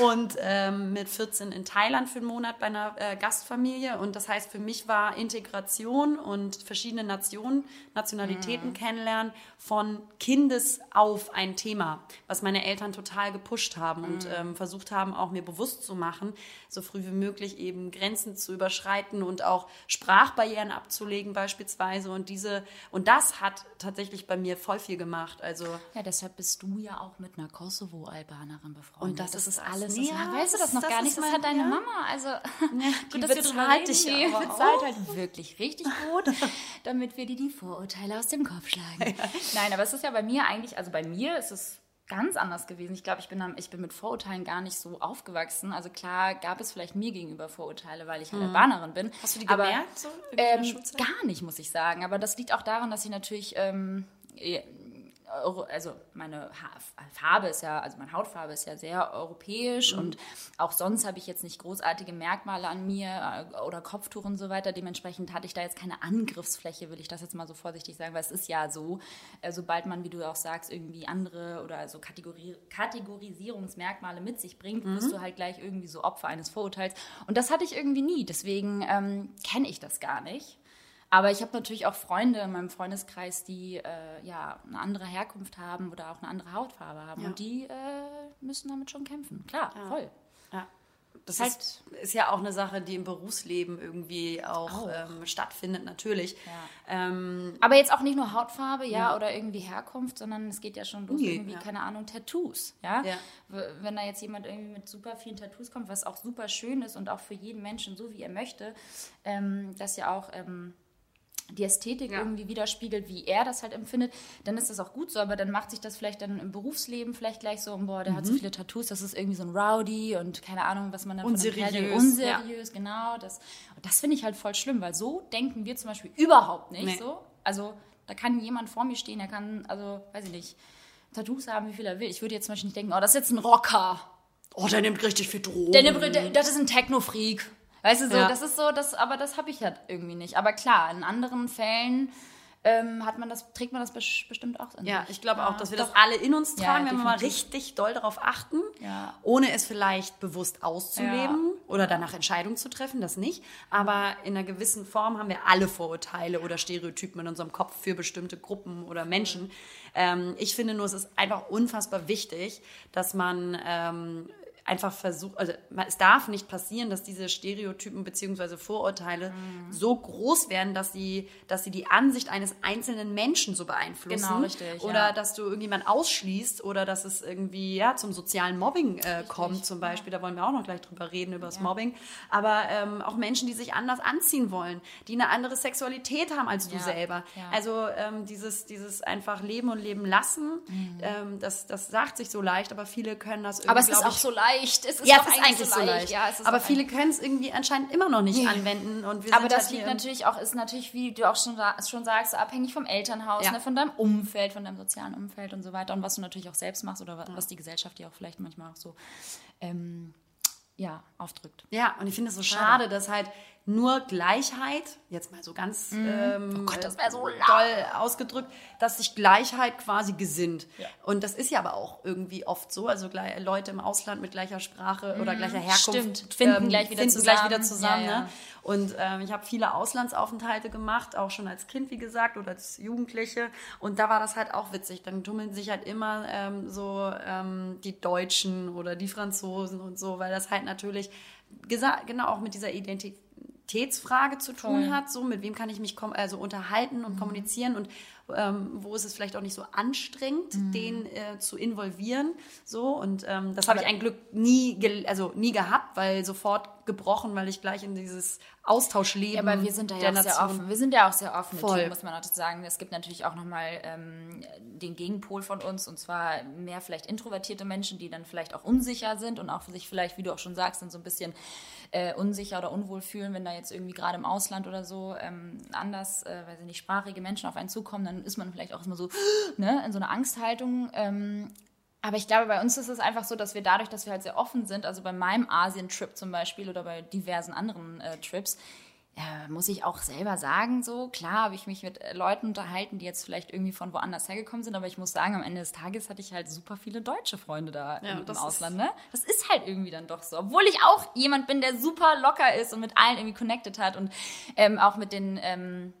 und ähm, mit 14 in Thailand für einen Monat bei einer äh, Gastfamilie. Und das heißt, für mich war Integration und verschiedene Nationen, Nationalitäten mhm. kennenlernen von Kindes auf ein Thema, was meine Eltern total gepusht haben und mhm. ähm, versucht haben, auch mir bewusst zu machen, so früh wie möglich eben Grenzen zu überschreiten und auch Sprachbarrieren abzulegen beispielsweise. Und diese und das hat tatsächlich bei mir voll viel gemacht. Also ja, deshalb bist du ja auch mit einer Kosovo Kosovo-Albanerin befreundet. Und das, das ist alles. Ja, das, weißt du das noch das gar nicht? Das hat deine ja. Mama. Also *laughs* ja, *laughs* gut, dass wir drüber dich die bezahlt halt wirklich richtig gut, *laughs* damit wir dir die Vorurteile aus dem Kopf schlagen. Ja. Nein, aber es ist ja bei mir eigentlich, also bei mir ist es ganz anders gewesen. Ich glaube, ich bin, ich bin mit Vorurteilen gar nicht so aufgewachsen. Also klar gab es vielleicht mir gegenüber Vorurteile, weil ich halt mhm. Albanerin bin. Hast du die aber, gemerkt? So ähm, gar nicht, muss ich sagen. Aber das liegt auch daran, dass ich natürlich ähm, also meine Farbe ist ja, also meine Hautfarbe ist ja sehr europäisch mhm. und auch sonst habe ich jetzt nicht großartige Merkmale an mir äh, oder Kopftuch und so weiter. Dementsprechend hatte ich da jetzt keine Angriffsfläche, will ich das jetzt mal so vorsichtig sagen, weil es ist ja so, äh, sobald man, wie du auch sagst, irgendwie andere oder so Kategori Kategorisierungsmerkmale mit sich bringt, mhm. wirst du halt gleich irgendwie so Opfer eines Vorurteils. Und das hatte ich irgendwie nie, deswegen ähm, kenne ich das gar nicht. Aber ich habe natürlich auch Freunde in meinem Freundeskreis, die äh, ja eine andere Herkunft haben oder auch eine andere Hautfarbe haben. Ja. Und die äh, müssen damit schon kämpfen. Klar, ja. voll. Ja. Das halt, ist, ist, ja auch eine Sache, die im Berufsleben irgendwie auch, auch. Ähm, stattfindet, natürlich. Ja. Ähm, Aber jetzt auch nicht nur Hautfarbe, ja, ja, oder irgendwie Herkunft, sondern es geht ja schon los, nee, irgendwie, ja. keine Ahnung, Tattoos, ja? Wenn da jetzt jemand irgendwie mit super vielen Tattoos kommt, was auch super schön ist und auch für jeden Menschen so, wie er möchte, ähm, das ja auch ähm, die Ästhetik ja. irgendwie widerspiegelt, wie er das halt empfindet, dann ist das auch gut so, aber dann macht sich das vielleicht dann im Berufsleben vielleicht gleich so, boah, der mhm. hat so mhm. viele Tattoos, das ist irgendwie so ein Rowdy und keine Ahnung, was man dann unseriös, von dem unseriös, ja. genau, das, das finde ich halt voll schlimm, weil so denken wir zum Beispiel überhaupt nicht nee. so, also da kann jemand vor mir stehen, der kann, also, weiß ich nicht, Tattoos haben, wie viel er will. Ich würde jetzt zum Beispiel nicht denken, oh, das ist jetzt ein Rocker. Oh, der nimmt richtig viel Drogen. Der nimmt, das ist ein Techno-Freak. Weißt du, so, ja. das ist so, das, aber das habe ich halt irgendwie nicht. Aber klar, in anderen Fällen ähm, hat man das, trägt man das bestimmt auch in Ja, sich. ich glaube ja, auch, dass wir doch. das alle in uns tragen, ja, wenn wir mal richtig doll darauf achten, ja. ohne es vielleicht bewusst auszuleben oder danach Entscheidungen zu treffen, das nicht. Aber in einer gewissen Form haben wir alle Vorurteile oder Stereotypen in unserem Kopf für bestimmte Gruppen oder Menschen. Ähm, ich finde nur, es ist einfach unfassbar wichtig, dass man ähm, einfach versucht, also es darf nicht passieren, dass diese Stereotypen bzw. Vorurteile mhm. so groß werden, dass sie, dass sie die Ansicht eines einzelnen Menschen so beeinflussen. Genau, richtig. Oder ja. dass du irgendjemand ausschließt oder dass es irgendwie ja, zum sozialen Mobbing äh, kommt, zum Beispiel. Ja. Da wollen wir auch noch gleich drüber reden, über das ja. Mobbing. Aber ähm, auch Menschen, die sich anders anziehen wollen, die eine andere Sexualität haben als du selber. Also ähm, dieses, dieses einfach Leben und Leben lassen, mhm. ähm, das, das sagt sich so leicht, aber viele können das irgendwie. Aber es ist auch so leicht leicht. Es ist ja, es ist eigentlich so leicht. Ja, aber viele können es irgendwie anscheinend immer noch nicht anwenden. Und aber das halt liegt natürlich auch, ist natürlich, wie du auch schon, schon sagst, abhängig vom Elternhaus, ja. ne, von deinem Umfeld, von deinem sozialen Umfeld und so weiter. Und was du natürlich auch selbst machst oder was, die Gesellschaft dir auch vielleicht manchmal auch so ähm, ja, aufdrückt. Ja, und ich finde es so schade, dass halt nur Gleichheit, jetzt mal so ganz mm. ähm, oh Gott, das so doll ausgedrückt, dass sich Gleichheit quasi gesinnt. Ja. Und das ist ja aber auch irgendwie oft so. Also Leute im Ausland mit gleicher Sprache mm. oder gleicher Herkunft Stimmt. finden, ähm, gleich, wieder finden gleich wieder zusammen. Ja, ja. Ne? Und ähm, ich habe viele Auslandsaufenthalte gemacht, auch schon als Kind, wie gesagt, oder als Jugendliche. Und da war das halt auch witzig. Dann tummeln sich halt immer ähm, so ähm, die Deutschen oder die Franzosen und so, weil das halt natürlich genau auch mit dieser Identität Identitätsfrage zu tun Voll. hat, so mit wem kann ich mich also unterhalten und mhm. kommunizieren und ähm, wo ist es vielleicht auch nicht so anstrengend, mhm. den äh, zu involvieren, so und ähm, das habe ich ein Glück nie, also nie gehabt, weil sofort gebrochen, weil ich gleich in dieses Austauschleben. Ja, aber wir sind da ja auch sehr offen. Wir sind ja auch sehr offen, Voll. Team, muss man auch sagen. Es gibt natürlich auch nochmal ähm, den Gegenpol von uns und zwar mehr vielleicht introvertierte Menschen, die dann vielleicht auch unsicher sind und auch sich vielleicht, wie du auch schon sagst, dann so ein bisschen äh, unsicher oder unwohl fühlen, wenn da jetzt irgendwie gerade im Ausland oder so ähm, anders, äh, weiß ich nicht, sprachige Menschen auf einen zukommen, dann ist man vielleicht auch immer so *gasps* ne, in so einer Angsthaltung. Ähm, aber ich glaube, bei uns ist es einfach so, dass wir dadurch, dass wir halt sehr offen sind, also bei meinem Asien-Trip zum Beispiel oder bei diversen anderen äh, Trips, ja, muss ich auch selber sagen, so klar habe ich mich mit äh, Leuten unterhalten, die jetzt vielleicht irgendwie von woanders hergekommen sind, aber ich muss sagen, am Ende des Tages hatte ich halt super viele deutsche Freunde da ja, im, im Ausland. Ne? Das ist halt irgendwie dann doch so. Obwohl ich auch jemand bin, der super locker ist und mit allen irgendwie connected hat und ähm, auch mit den ähm,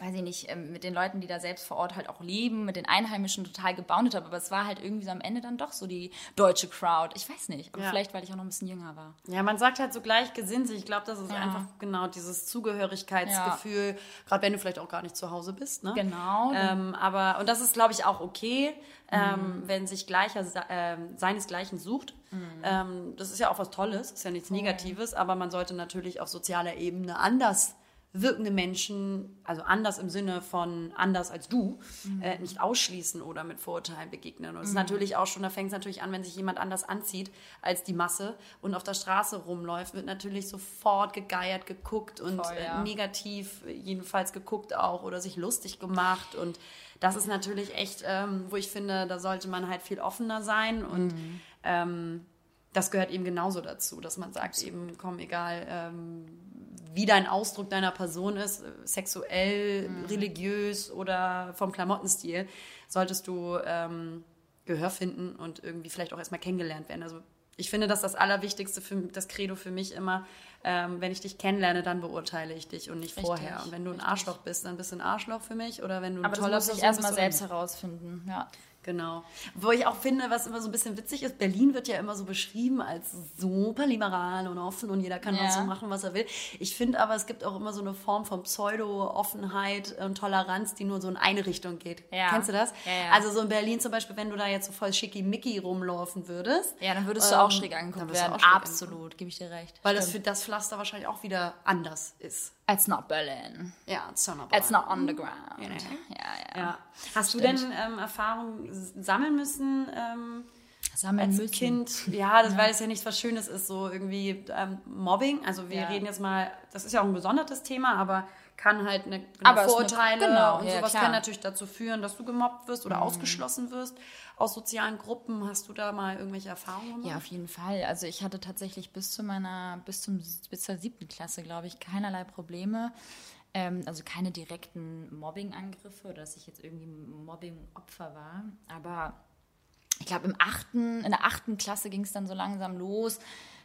weiß ich nicht, ähm, mit den Leuten, die da selbst vor Ort halt auch leben, mit den Einheimischen total geboundet habe. Aber es war halt irgendwie so am Ende dann doch so die deutsche Crowd. Ich weiß nicht, aber ja. vielleicht, weil ich auch noch ein bisschen jünger war. Ja, man sagt halt so gleichgesinnt. Ich glaube, das ist ja. einfach genau dieses Zugehörigkeitsgefühl, ja. gerade wenn du vielleicht auch gar nicht zu Hause bist. Ne? Genau. Ähm, aber, und das ist, glaube ich, auch okay, ähm, mhm. wenn sich gleicher äh, seinesgleichen sucht. Mhm. Ähm, das ist ja auch was Tolles, ist ja nichts Negatives, aber man sollte natürlich auf sozialer Ebene anders wirkende Menschen, also anders im Sinne von anders als du, Mhm. äh, nicht ausschließen oder mit Vorurteilen begegnen. Und es ist natürlich auch schon, da fängt es natürlich an, wenn sich jemand anders anzieht als die Masse und auf der Straße rumläuft, wird natürlich sofort gegeiert, geguckt und Voll, ja. äh, negativ jedenfalls geguckt auch oder sich lustig gemacht. Und das ist natürlich echt, ähm, wo ich finde, da sollte man halt viel offener sein und Mhm. ähm, das gehört eben genauso dazu, dass man sagt eben, komm, egal ähm, wie dein Ausdruck deiner Person ist, sexuell, Mhm. religiös oder vom Klamottenstil, solltest du ähm, Gehör finden und irgendwie vielleicht auch erstmal kennengelernt werden. Also ich finde, dass das Allerwichtigste für das Credo für mich immer, ähm, wenn ich dich kennenlerne, dann beurteile ich dich und nicht Richtig, vorher. Und wenn du ein. Arschloch bist, dann bist du ein Arschloch für mich. Oder wenn du ein Aber das toller muss ich erstmal selbst herausfinden. Ja. Genau. Wo ich auch finde, was immer so ein bisschen witzig ist, Berlin wird ja immer so beschrieben als super liberal und offen und jeder kann Ja. so machen, was er will. Ich finde aber, es gibt auch immer so eine Form von Pseudo-Offenheit und Toleranz, die nur so in eine Richtung geht. Ja. Kennst du das? Ja. Also so in Berlin zum Beispiel, wenn du da jetzt so voll schickimicki rumlaufen würdest. Ja, dann würdest du auch ähm, schräg angeguckt werden. schräg Absolut, gebe ich dir recht. Weil das Stimmt. für das Pflaster wahrscheinlich auch wieder anders ist. It's not Berlin. Ja, it's not It's not underground. Ja, Ja, ja. ja. Ja. Hast du Stimmt. denn ähm, Erfahrungen sammeln müssen? Ähm, Sammeln als müssen. Kind, ja, das, weil es ja nichts was Schönes ist, so irgendwie ähm, Mobbing. Also wir Ja. reden jetzt mal, das ist ja auch ein gesondertes Thema, aber kann halt eine, Aber eine ist eine- Vorurteile genau, und ja, sowas. Mhm. kann natürlich dazu führen, dass du gemobbt wirst oder ausgeschlossen wirst aus sozialen Gruppen. Hast du da mal irgendwelche Erfahrungen gemacht? Ja, auf jeden Fall. Also ich hatte tatsächlich bis zu meiner, bis zum bis zur siebten Klasse, glaube ich, keinerlei Probleme. Ähm, also keine direkten Mobbing-Angriffe oder dass ich jetzt irgendwie Mobbing-Opfer war. Aber ich glaube, im achten, in der achten Klasse ging es dann so langsam los,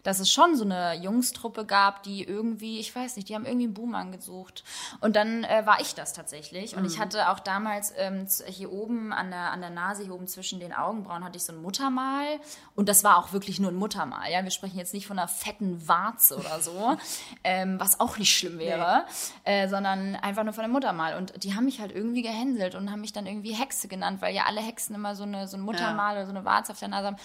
dass es schon so eine Jungstruppe gab, die irgendwie, ich weiß nicht, die haben irgendwie einen Boom angesucht. Und dann äh, war ich das tatsächlich. Und ich hatte auch damals ähm, hier oben an der, an der Nase, hier oben zwischen den Augenbrauen, hatte ich so ein Muttermal. Und das war auch wirklich nur ein Muttermal. Ja, wir sprechen jetzt nicht von einer fetten Warze oder so, *laughs* ähm, was auch nicht schlimm wäre, äh, sondern einfach nur von einem Muttermal. Und die haben mich halt irgendwie gehänselt und haben mich dann irgendwie Hexe genannt, weil ja alle Hexen immer so, eine, so ein Muttermal oder so eine Warze auf der Nase haben.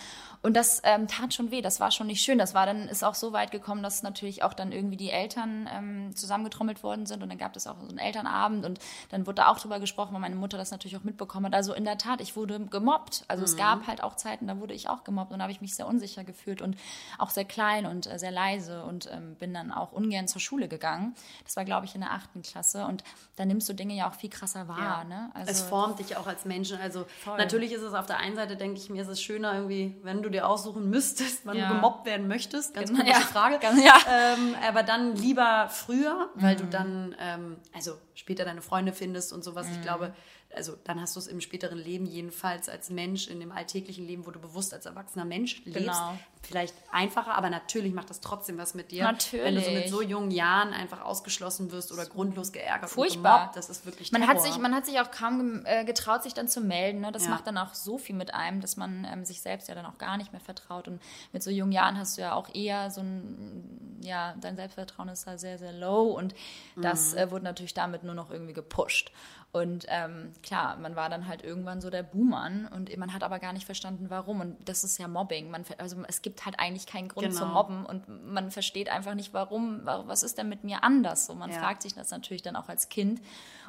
Und das ähm, tat schon weh, das war schon nicht schön. Das war dann, ist auch so weit gekommen, dass natürlich auch dann irgendwie die Eltern ähm, zusammengetrommelt worden sind und dann gab es auch so einen Elternabend und dann wurde da auch drüber gesprochen, weil meine Mutter das natürlich auch mitbekommen hat. Also in der Tat, ich wurde gemobbt. Also es gab halt auch Zeiten, da wurde ich auch gemobbt und da habe ich mich sehr unsicher gefühlt und auch sehr klein und äh, sehr leise und ähm, bin dann auch ungern zur Schule gegangen. Das war, glaube ich, in der achten Klasse und da nimmst du Dinge ja auch viel krasser wahr. Ne? Also, es formt dich auch als Menschen. Also natürlich ist es auf der einen Seite, denke ich mir, ist es schöner irgendwie, wenn du dir aussuchen müsstest, wann Ja. du gemobbt werden möchtest. Ganz Genau, komische ja. Frage. Ganz- ja. Ähm, aber dann lieber früher, weil Mhm. du dann, ähm, also später deine Freunde findest und sowas. Mhm. Ich glaube, also dann hast du es im späteren Leben jedenfalls als Mensch, in dem alltäglichen Leben, wo du bewusst als erwachsener Mensch lebst, Genau. vielleicht einfacher, aber natürlich macht das trotzdem was mit dir. Wenn du so mit Natürlich. so jungen Jahren einfach ausgeschlossen wirst oder grundlos geärgert Furchtbar. und gemobbt, das ist wirklich man Terror. hat, sich, man hat sich auch kaum äh, getraut, sich dann zu melden. Ne? Das Ja. macht dann auch so viel mit einem, dass man ähm, sich selbst ja dann auch gar nicht mehr vertraut. Und mit so jungen Jahren hast du ja auch eher so ein, ja, dein Selbstvertrauen ist halt sehr, sehr low. Und das Mhm. äh, wurde natürlich damit nur noch irgendwie gepusht. Und ähm, klar, man war dann halt irgendwann so der Buhmann und man hat aber gar nicht verstanden, warum. Und das ist ja Mobbing. Man, also es gibt halt eigentlich keinen Grund Genau. zum Mobben und man versteht einfach nicht, warum, wa- was ist denn mit mir anders? So, man Ja. fragt sich das natürlich dann auch als Kind.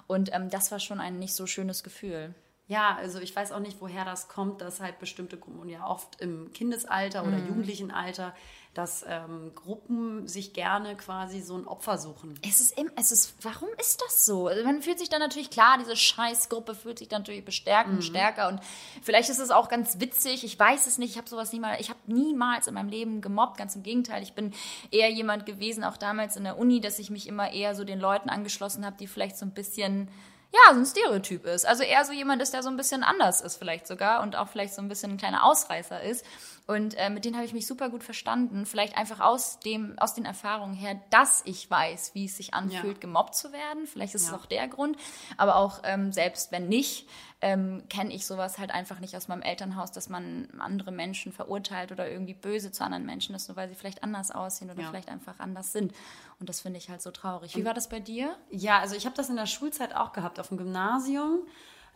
Und ähm, das war schon ein nicht so schönes Gefühl. Ja, also ich weiß auch nicht, woher das kommt, dass halt bestimmte Gruppen ja oft im Kindesalter Mhm. oder Jugendlichenalter, dass ähm, Gruppen sich gerne quasi so ein Opfer suchen. Es ist, im, es ist, warum ist das so? Also man fühlt sich dann natürlich klar, diese Scheißgruppe fühlt sich dann natürlich bestärkt und stärker und vielleicht ist es auch ganz witzig. Ich weiß es nicht. Ich habe sowas niemals, ich habe niemals in meinem Leben gemobbt. Ganz im Gegenteil. Ich bin eher jemand gewesen, auch damals in der Uni, dass ich mich immer eher so den Leuten angeschlossen habe, die vielleicht so ein bisschen ja, so ein Stereotyp ist. Also eher so jemand ist, der so ein bisschen anders ist vielleicht sogar und auch vielleicht so ein bisschen ein kleiner Ausreißer ist. Und äh, mit denen habe ich mich super gut verstanden. Vielleicht einfach aus dem, aus den Erfahrungen her, dass ich weiß, wie es sich anfühlt, Ja. gemobbt zu werden. Vielleicht ist Ja. es auch der Grund. Aber auch ähm, selbst wenn nicht, ähm, kenne ich sowas halt einfach nicht aus meinem Elternhaus, dass man andere Menschen verurteilt oder irgendwie böse zu anderen Menschen ist, nur weil sie vielleicht anders aussehen oder Ja. vielleicht einfach anders sind. Und das finde ich halt so traurig. Wie war das bei dir? Ja, also ich habe das in der Schulzeit auch gehabt, auf dem Gymnasium.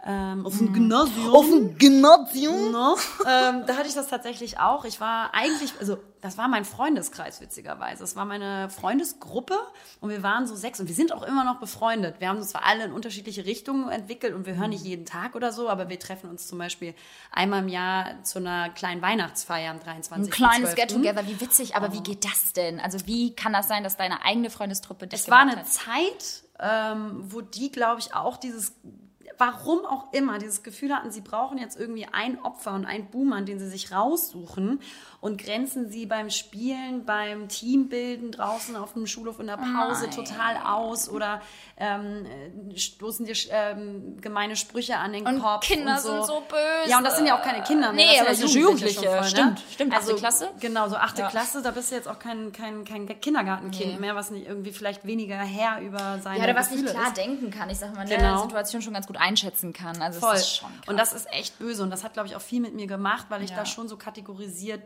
Ähm, auf dem Gymnasium. Auf dem Gymnasium? No, *laughs* ähm, da hatte ich das tatsächlich auch. Ich war eigentlich, also das war mein Freundeskreis witzigerweise. Das war meine Freundesgruppe und wir waren so sechs und wir sind auch immer noch befreundet. Wir haben uns zwar alle in unterschiedliche Richtungen entwickelt und wir hören nicht jeden Tag oder so, aber wir treffen uns zum Beispiel einmal im Jahr zu einer kleinen Weihnachtsfeier am 23. Ein kleines Get-Together, wie witzig, aber oh. wie geht das denn? Also wie kann das sein, dass deine eigene Freundestruppe dich Es war eine hat? Zeit, ähm, wo die, glaube ich, auch dieses warum auch immer, dieses Gefühl hatten, sie brauchen jetzt irgendwie ein Opfer und einen Boomer, den sie sich raussuchen und grenzen sie beim Spielen, beim Teambilden draußen auf dem Schulhof in der Pause Nein. total aus oder ähm, stoßen dir ähm, gemeine Sprüche an den und Kopf. Kinder und so. sind so böse. Ja, und das sind ja auch keine Kinder mehr. Nee, aber so Jugendliche. Jugendliche. Voll, stimmt, ne? stimmt. Also, achte Klasse? Genau, so achte ja. Klasse, da bist du jetzt auch kein, kein, kein Kindergartenkind nee. mehr, was nicht irgendwie vielleicht weniger her über seine Ja, oder was Gefühle nicht klar ist. denken kann. Ich sag mal, genau. der Situation schon ganz gut einschätzen kann. Also Voll. Das ist schon und das ist echt böse und das hat, glaube ich, auch viel mit mir gemacht, weil ich ja. da schon so kategorisiert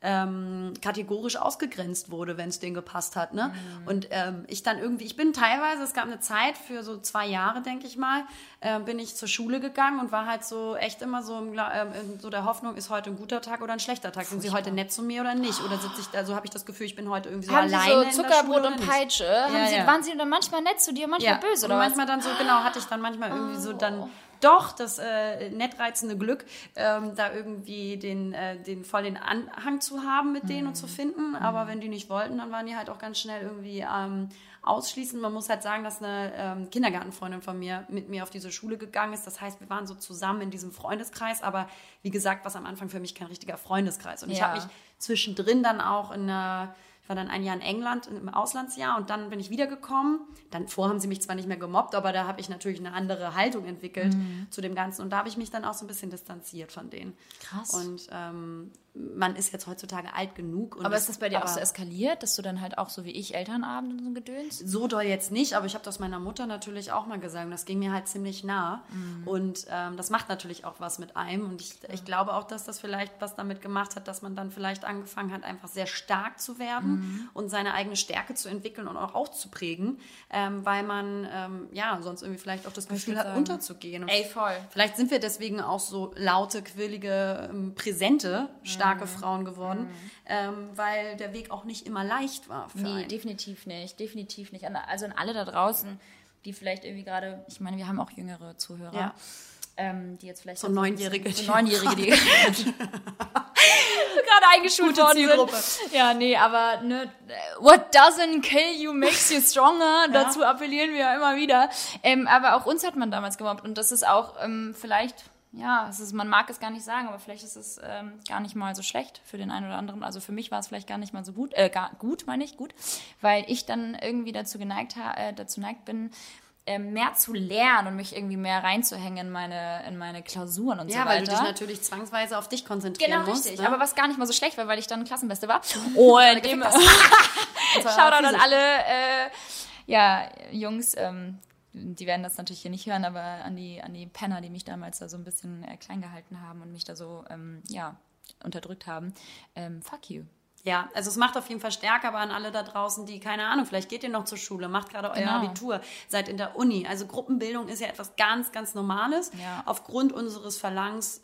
ähm, kategorisch ausgegrenzt wurde, wenn es denen gepasst hat. Ne? Mhm. Und ähm, ich dann irgendwie, ich bin teilweise, es gab eine Zeit für so zwei Jahre, denke ich mal, äh, bin ich zur Schule gegangen und war halt so echt immer so, im, äh, so der Hoffnung, ist heute ein guter Tag oder ein schlechter Tag? Sind sie heute nett zu mir oder nicht? Oder sitze ich da, so habe ich das Gefühl, ich bin heute irgendwie so Haben alleine. Sie so Zuckerbrot und Peitsche? Ja, sie, ja. Waren sie dann manchmal nett zu dir, manchmal ja. böse? Oder und manchmal was? dann so, genau, hatte ich dann manchmal irgendwie so dann oh doch das äh, nett reizende Glück, ähm, da irgendwie den, äh, den voll den Anhang zu haben mit denen mhm. und zu mhm. finden. Aber mhm. wenn die nicht wollten, dann waren die halt auch ganz schnell irgendwie ähm, ausschließend. Man muss halt sagen, dass eine ähm, Kindergartenfreundin von mir mit mir auf diese Schule gegangen ist. Das heißt, wir waren so zusammen in diesem Freundeskreis, aber wie gesagt, was am Anfang für mich kein richtiger Freundeskreis. Und ja. ich habe mich zwischendrin dann auch in einer war dann ein Jahr in England im Auslandsjahr und dann bin ich wiedergekommen. Dann vor haben sie mich zwar nicht mehr gemobbt, aber da habe ich natürlich eine andere Haltung entwickelt mhm. zu dem Ganzen und da habe ich mich dann auch so ein bisschen distanziert von denen. Krass. Und ähm, man ist jetzt heutzutage alt genug. aber ist das bei dir auch so eskaliert, dass du dann halt auch so wie ich Elternabend und so gedönst? So doll jetzt nicht, aber ich habe das meiner Mutter natürlich auch mal gesagt. Das ging mir halt ziemlich nah. Mhm. Und ähm, das macht natürlich auch was mit einem. Und ich, ich glaube auch, dass das vielleicht was damit gemacht hat, dass man dann vielleicht angefangen hat, einfach sehr stark zu werden mhm. und seine eigene Stärke zu entwickeln und auch auszuprägen, ähm, weil man ähm, ja sonst irgendwie vielleicht auch das Gefühl hat, sagen. unterzugehen. Und Ey, voll. Vielleicht sind wir deswegen auch so laute, quirlige, ähm, präsente, stark starke mhm. Frauen geworden, mhm. ähm, weil der Weg auch nicht immer leicht war. Für nee, einen. definitiv nicht, definitiv nicht. Also an alle da draußen, die vielleicht irgendwie gerade, ich meine, wir haben auch jüngere Zuhörer. Ja. Ähm, die jetzt vielleicht so neunjährige, so neunjährige, die *laughs* *laughs* gerade eingeschult worden sind. Ja, nee, aber ne, what doesn't kill you makes you stronger. *laughs* Ja. Dazu appellieren wir ja immer wieder. Ähm, aber auch uns hat man damals gemobbt und das ist auch ähm, vielleicht ja, es ist, man mag es gar nicht sagen, aber vielleicht ist es ähm, gar nicht mal so schlecht für den einen oder anderen. Also für mich war es vielleicht gar nicht mal so gut, äh, gar, gut meine ich, gut, weil ich dann irgendwie dazu geneigt, äh, dazu neigt bin, äh, mehr zu lernen und mich irgendwie mehr reinzuhängen in meine, in meine Klausuren und ja, so weiter. Ja, weil du dich natürlich zwangsweise auf dich konzentrieren genau, musst. Richtig. Ne? Aber was gar nicht mal so schlecht war, weil ich dann Klassenbeste war. *laughs* Und dem *laughs* *laughs* Shoutout an alle äh, ja, Jungs, ähm, die werden das natürlich hier nicht hören, aber an die, an die Penner, die mich damals da so ein bisschen äh, klein gehalten haben und mich da so, ähm, ja, unterdrückt haben, ähm, fuck you. Ja, also es macht auf jeden Fall stärker, aber an alle da draußen, die, keine Ahnung, vielleicht geht ihr noch zur Schule, macht gerade euer genau. Abitur, seid in der Uni. Also Gruppenbildung ist ja etwas ganz, ganz Normales. Ja. Aufgrund unseres Verlangens,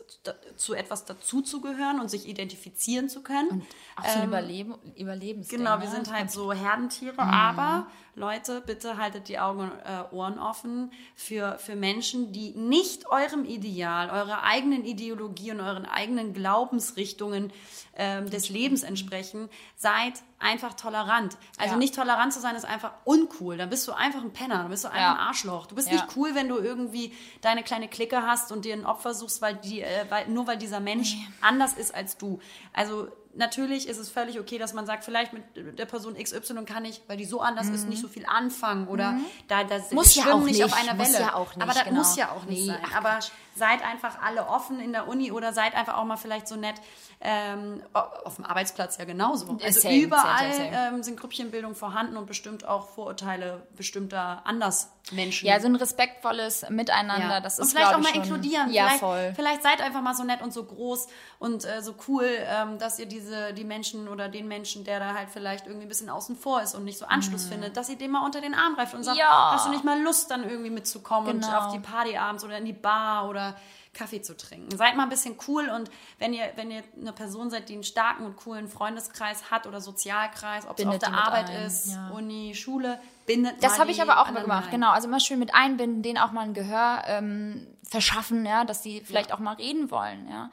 zu etwas dazuzugehören und sich identifizieren zu können. Und auch so ähm, Überleben, Überlebensding. Genau, wir ne? sind halt so Herdentiere, mhm. aber Leute, bitte haltet die Augen und äh, Ohren offen für, für Menschen, die nicht eurem Ideal, eurer eigenen Ideologie und euren eigenen Glaubensrichtungen ähm, des Lebens entsprechen. Seid einfach tolerant. Also ja. nicht tolerant zu sein ist einfach uncool. Dann bist du einfach ein Penner, dann bist du einfach ja. ein Arschloch. Du bist ja. nicht cool, wenn du irgendwie deine kleine Clique hast und dir ein Opfer suchst, weil die, äh, weil, nur weil dieser Mensch nee. anders ist als du. Also natürlich ist es völlig okay, dass man sagt, vielleicht mit der Person XY kann ich, weil die so anders mhm. ist, nicht so viel anfangen oder mhm. da das muss ja auch nicht auf einer muss Welle. Ja auch nicht, aber das genau. muss ja auch nicht nee, sein. Ach, aber seid einfach alle offen in der Uni oder seid einfach auch mal vielleicht so nett ähm, auf dem Arbeitsplatz ja genauso. Also same, überall same, same, ähm, sind Grüppchenbildung vorhanden und bestimmt auch Vorurteile bestimmter anders Menschen. Ja, so ein respektvolles Miteinander, Ja. das und ist vielleicht glaub auch mal schon- inkludieren. Ja, vielleicht, voll. vielleicht seid einfach mal so nett und so groß und äh, so cool, ähm, dass ihr diese die Menschen oder den Menschen, der da halt vielleicht irgendwie ein bisschen außen vor ist und nicht so Anschluss findet, dass ihr dem mal unter den Arm greift und sagt, Mhm. Ja. hast du nicht mal Lust, dann irgendwie mitzukommen und Genau. auf die Party abends oder in die Bar oder Kaffee zu trinken. Seid mal ein bisschen cool und wenn ihr, wenn ihr eine Person seid, die einen starken und coolen Freundeskreis hat oder Sozialkreis, ob es auf der Arbeit ein, ist, ja. Uni, Schule, bindet Das mal habe ich aber auch immer anderen gemacht, ein. genau. Also immer schön mit einbinden, denen auch mal ein Gehör ähm, verschaffen, ja, dass sie vielleicht auch mal reden wollen, ja.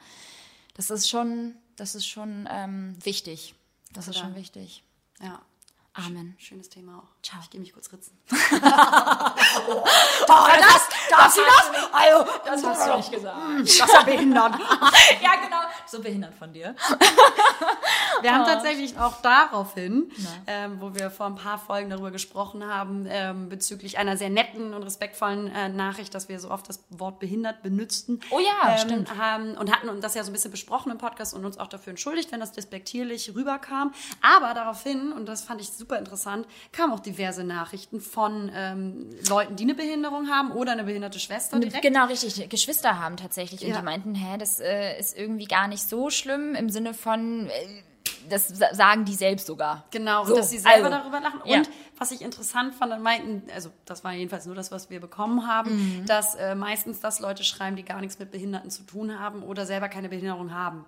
Das ist schon, das ist schon ähm, wichtig. Das ist Oder- schon wichtig. Ja. Amen. Schönes Thema auch. Ciao. Ich gehe mich kurz ritzen. *laughs* Oh, das, darf sie das? Also, das hast du nicht gesagt. Das ist ja behindert. *laughs* ja, genau. So behindert von dir. Wir haben tatsächlich auch daraufhin, ähm, wo wir vor ein paar Folgen darüber gesprochen haben, ähm, bezüglich einer sehr netten und respektvollen äh, Nachricht, dass wir so oft das Wort behindert benutzten. Oh ja, ähm, stimmt. Haben, und hatten das ja so ein bisschen besprochen im Podcast und uns auch dafür entschuldigt, wenn das despektierlich rüberkam. Aber daraufhin, und das fand ich super interessant, kamen auch diverse Nachrichten von ähm, Leuten, die eine Behinderung haben oder eine behinderte Schwester direkt. Genau, richtig. Geschwister haben tatsächlich. Und Ja. die meinten, hä, das äh, ist irgendwie gar nicht so schlimm im Sinne von, äh, das sa- sagen die selbst sogar. Genau, So, und dass sie selber also, darüber lachen. ja. Und was ich interessant fand, dann meinten, also das war jedenfalls nur das, was wir bekommen haben, Mhm. dass äh, meistens das Leute schreiben, die gar nichts mit Behinderten zu tun haben oder selber keine Behinderung haben.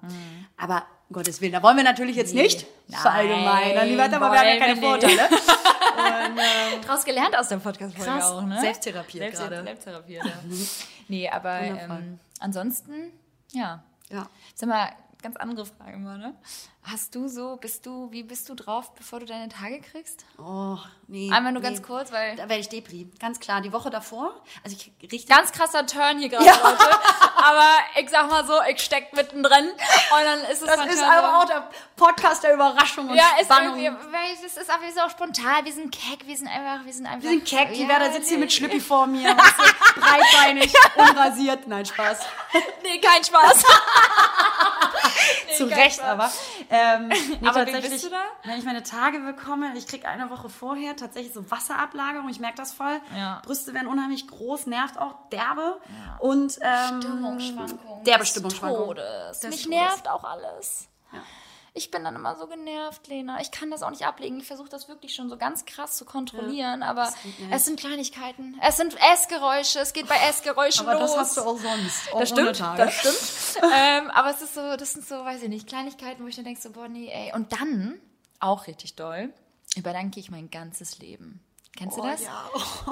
Aber um Gottes Willen, da wollen wir natürlich jetzt nicht Mhm. Nein, verallgemeinern. Lieber, aber wir haben ja keine wollen wir nicht. Vorteile. Draus gelernt aus der Podcast-Folge Krass. auch, ne? Selbsttherapie Selbst, gerade. Selbsttherapie, ja. *laughs* nee, aber ähm, ansonsten, ja. Ja. Sag mal, ganz andere Frage mal, ne? Hast du so, bist du, wie bist du drauf, bevor du deine Tage kriegst? Oh, nee. Einmal nur nee. ganz kurz, weil Da werde ich Depri. Ganz klar. Die Woche davor, also ich richtig ganz krasser Turn hier gerade, Leute. Aber ich sag mal so, ich steck mittendrin und dann ist es Das ist aber auch der Podcast der Überraschung und ja, Spannung. weil es ist einfach so spontan, wir sind keck, wir sind einfach, wir sind einfach. Wir sind keck, die ja, Werder sitzt hier mit nee. Schlüppi vor mir, breitbeinig, *laughs* unrasiert. Nein, Spaß. Nee, kein Spaß. *laughs* *laughs* Zu kein Recht, Spaß. aber. Ähm, nee, Aber wie tatsächlich, bist du da? wenn ich meine Tage bekomme, ich kriege eine Woche vorher tatsächlich so Wasserablagerung, ich merke das voll. Ja. Brüste werden unheimlich groß, nervt auch derbe. Und ähm, Stimmungsschwankungen. derbe des Stimmungsschwankungen. Todes. Des Mich Todes. nervt auch alles. Ja. Ich bin dann immer so genervt, Lena. Ich kann das auch nicht ablegen. Ich versuche das wirklich schon so ganz krass zu kontrollieren, aber geht nicht. es sind Kleinigkeiten. Es sind Essgeräusche. Es geht bei Essgeräuschen Aber los. das hast du auch sonst. auch Das stimmt, das stimmt. ähm, aber es ist so, das sind so, weiß ich nicht, Kleinigkeiten, wo ich dann denke so, boah, nee, ey. Und dann, auch richtig doll, überdanke ich mein ganzes Leben. Kennst du Oh, das? ja.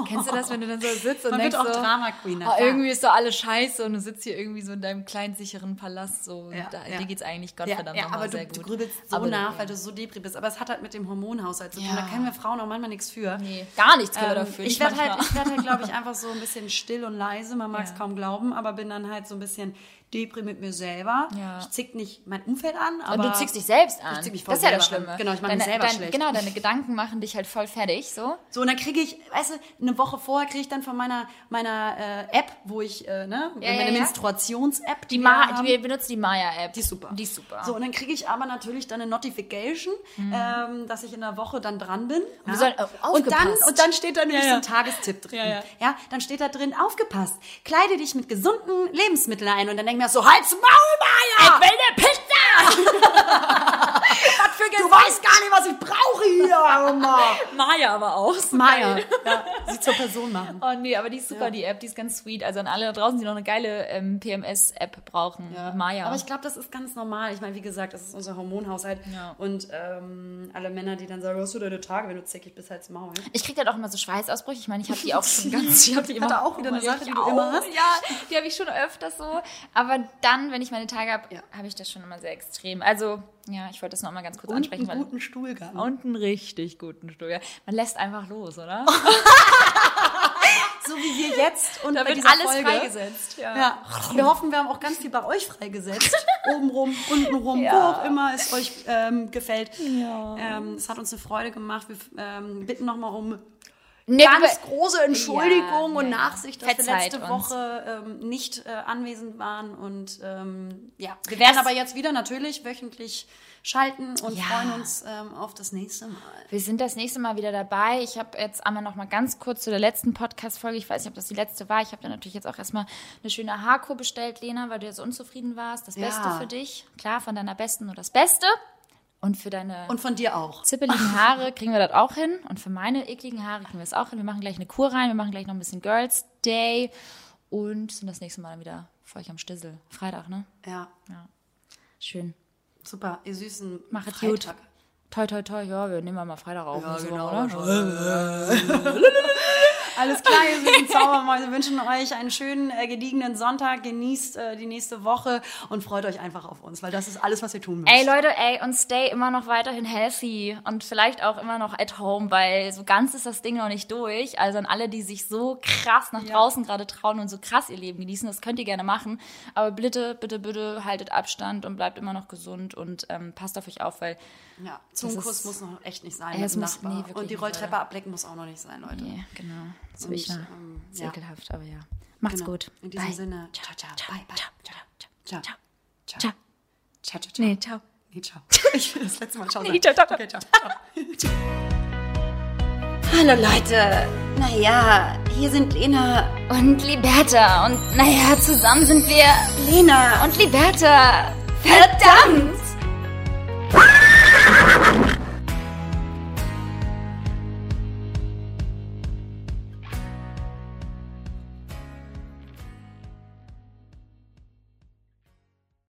Kennst du das, wenn du dann so sitzt *laughs* und Man denkst wird auch so, Drama Queen, oh, irgendwie ist so alles scheiße und du sitzt hier irgendwie so in deinem kleinen sicheren Palast so, Ja, da, ja. dir geht's eigentlich Ja, Gottverdammt ja, nochmal aber du, sehr du gut. grübelst so Aber nach, ja. weil du so depri bist. Aber es hat halt mit dem Hormonhaushalt zu tun. Ja. Da können wir Frauen auch manchmal nichts für. Nee, gar nichts können wir Ähm, dafür. ich werde halt, ich werd halt glaube ich, einfach so ein bisschen still und leise. Man mag es *laughs* Ja. kaum glauben, aber bin dann halt so ein bisschen depri mit mir selber. Ja. Ich zick nicht mein Umfeld an, aber Und du zickst dich selbst an. zick mich voll das ist ja das Schlimme. an. Genau, ich mach deine, mich selber dein, schlecht. Genau, deine Gedanken machen dich halt voll fertig, so. So, und dann kriege ich, weißt du, eine Woche vorher kriege ich dann von meiner, meiner äh, App, wo ich, äh, ne, Ja, meine ja. Menstruations-App. Die, wir Ma die wir benutzen die Maya-App. Die ist super. Die ist super. So, und dann kriege ich aber natürlich dann eine Notification, ähm, dass ich in der Woche dann dran bin. Wir sollen- äh, und, dann, und dann steht da nämlich so ein Tagestipp drin. Ja, ja. dann steht da drin, aufgepasst, kleide dich mit gesunden Lebensmitteln ein. Und dann denke ich mir so, halt's Maul, Maya! will eine Pizza! *laughs* Für Du weißt gar nicht, was ich brauche hier, Oma. *laughs* Maya aber auch. So Maya, ja, sie zur Person machen. Oh nee, aber die ist super, die App, die ist ganz sweet. Also an alle da draußen, die noch eine geile ähm, PMS-App brauchen. Maya. Aber ich glaube, das ist ganz normal. Ich meine, wie gesagt, das ist unser Hormonhaushalt. Ja. Und ähm, alle Männer, die dann sagen, hast du deine Tage, wenn du zickig bist, halt's Maul. Ich krieg dann auch immer so Schweißausbrüche. Ich meine, ich habe die auch schon *laughs* ganz. Ich hab die Hat er auch wieder eine die Sache, die du auch. immer hast? Ja, die habe ich schon öfters so. Aber dann, wenn ich meine Tage habe, Ja. habe ich das schon immer sehr extrem. Also, ja, ich wollte das noch mal ganz kurz Und ansprechen. einen guten Stuhlgang. und einen richtig guten Stuhl. Ja. Man lässt einfach los, oder? *laughs* *laughs* So wie wir jetzt und Da bei wird alles Folge. freigesetzt. Ja. Ja, wir hoffen, wir haben auch ganz viel bei euch freigesetzt. *laughs* Obenrum, untenrum, wo Ja. auch immer es euch ähm, gefällt. Ja. Ähm, es hat uns eine Freude gemacht. Wir ähm, bitten nochmal um nee, ganz große Entschuldigung ja, und ja, Nachsicht, dass wir letzte uns. Woche ähm, nicht äh, anwesend waren. Und ähm, ja, wir werden aber jetzt wieder natürlich wöchentlich schalten und ja. freuen uns ähm, auf das nächste Mal. Wir sind das nächste Mal wieder dabei. Ich habe jetzt einmal noch mal ganz kurz zu der letzten Podcast-Folge. Ich weiß nicht, ob das die letzte war. Ich habe da natürlich jetzt auch erstmal eine schöne Haarkur bestellt, Lena, weil du ja so unzufrieden warst. Das Beste für dich. Klar, von deiner Besten nur das Beste. Und für deine und von dir auch. zippeligen *laughs* Haare kriegen wir das auch hin. Und für meine ekligen Haare kriegen wir es auch hin. Wir machen gleich eine Kur rein. Wir machen gleich noch ein bisschen Girls Day. Und sind das nächste Mal dann wieder für euch am Stissel. Freitag, ne? Ja. ja. Schön. Super, ihr süßen Machet gut. Toi, toi, toi. Ja, wir nehmen mal Freitag auf. Ja, genau. Oder? *laughs* *laughs* Alles klar, ihr süßen Zaubermäuse. Wünschen euch einen schönen, äh, gediegenen Sonntag. Genießt äh, die nächste Woche und freut euch einfach auf uns, weil das ist alles, was ihr tun müsst. Ey, Leute, ey, und stay immer noch weiterhin healthy und vielleicht auch immer noch at home, weil so ganz ist das Ding noch nicht durch. Also an alle, die sich so krass nach ja. draußen gerade trauen und so krass ihr Leben genießen, das könnt ihr gerne machen. Aber bitte, bitte, bitte haltet Abstand und bleibt immer noch gesund und ähm, passt auf euch auf, weil ja, Zungenkuss muss noch echt nicht sein. Es muss, nee, und die Rolltreppe ablecken muss auch noch nicht sein, Leute. Nee, genau. Das ähm, ist ja. ekelhaft, aber ja. Macht's genau. gut. In diesem bye. Sinne. Ciao, ciao. Bye, bye. Ciao, ciao. Ciao. Ciao. Ciao. Ciao, ciao. Nee, ciao. Nee, ciao. *laughs* Ich will das letzte Mal ciao sagen. Nee, ciao, ciao. Okay, ciao. ciao. *laughs* Hallo Leute. Naja, hier sind Lena und Liberta. Und naja, zusammen sind wir Lena und Liberta. Verdammt!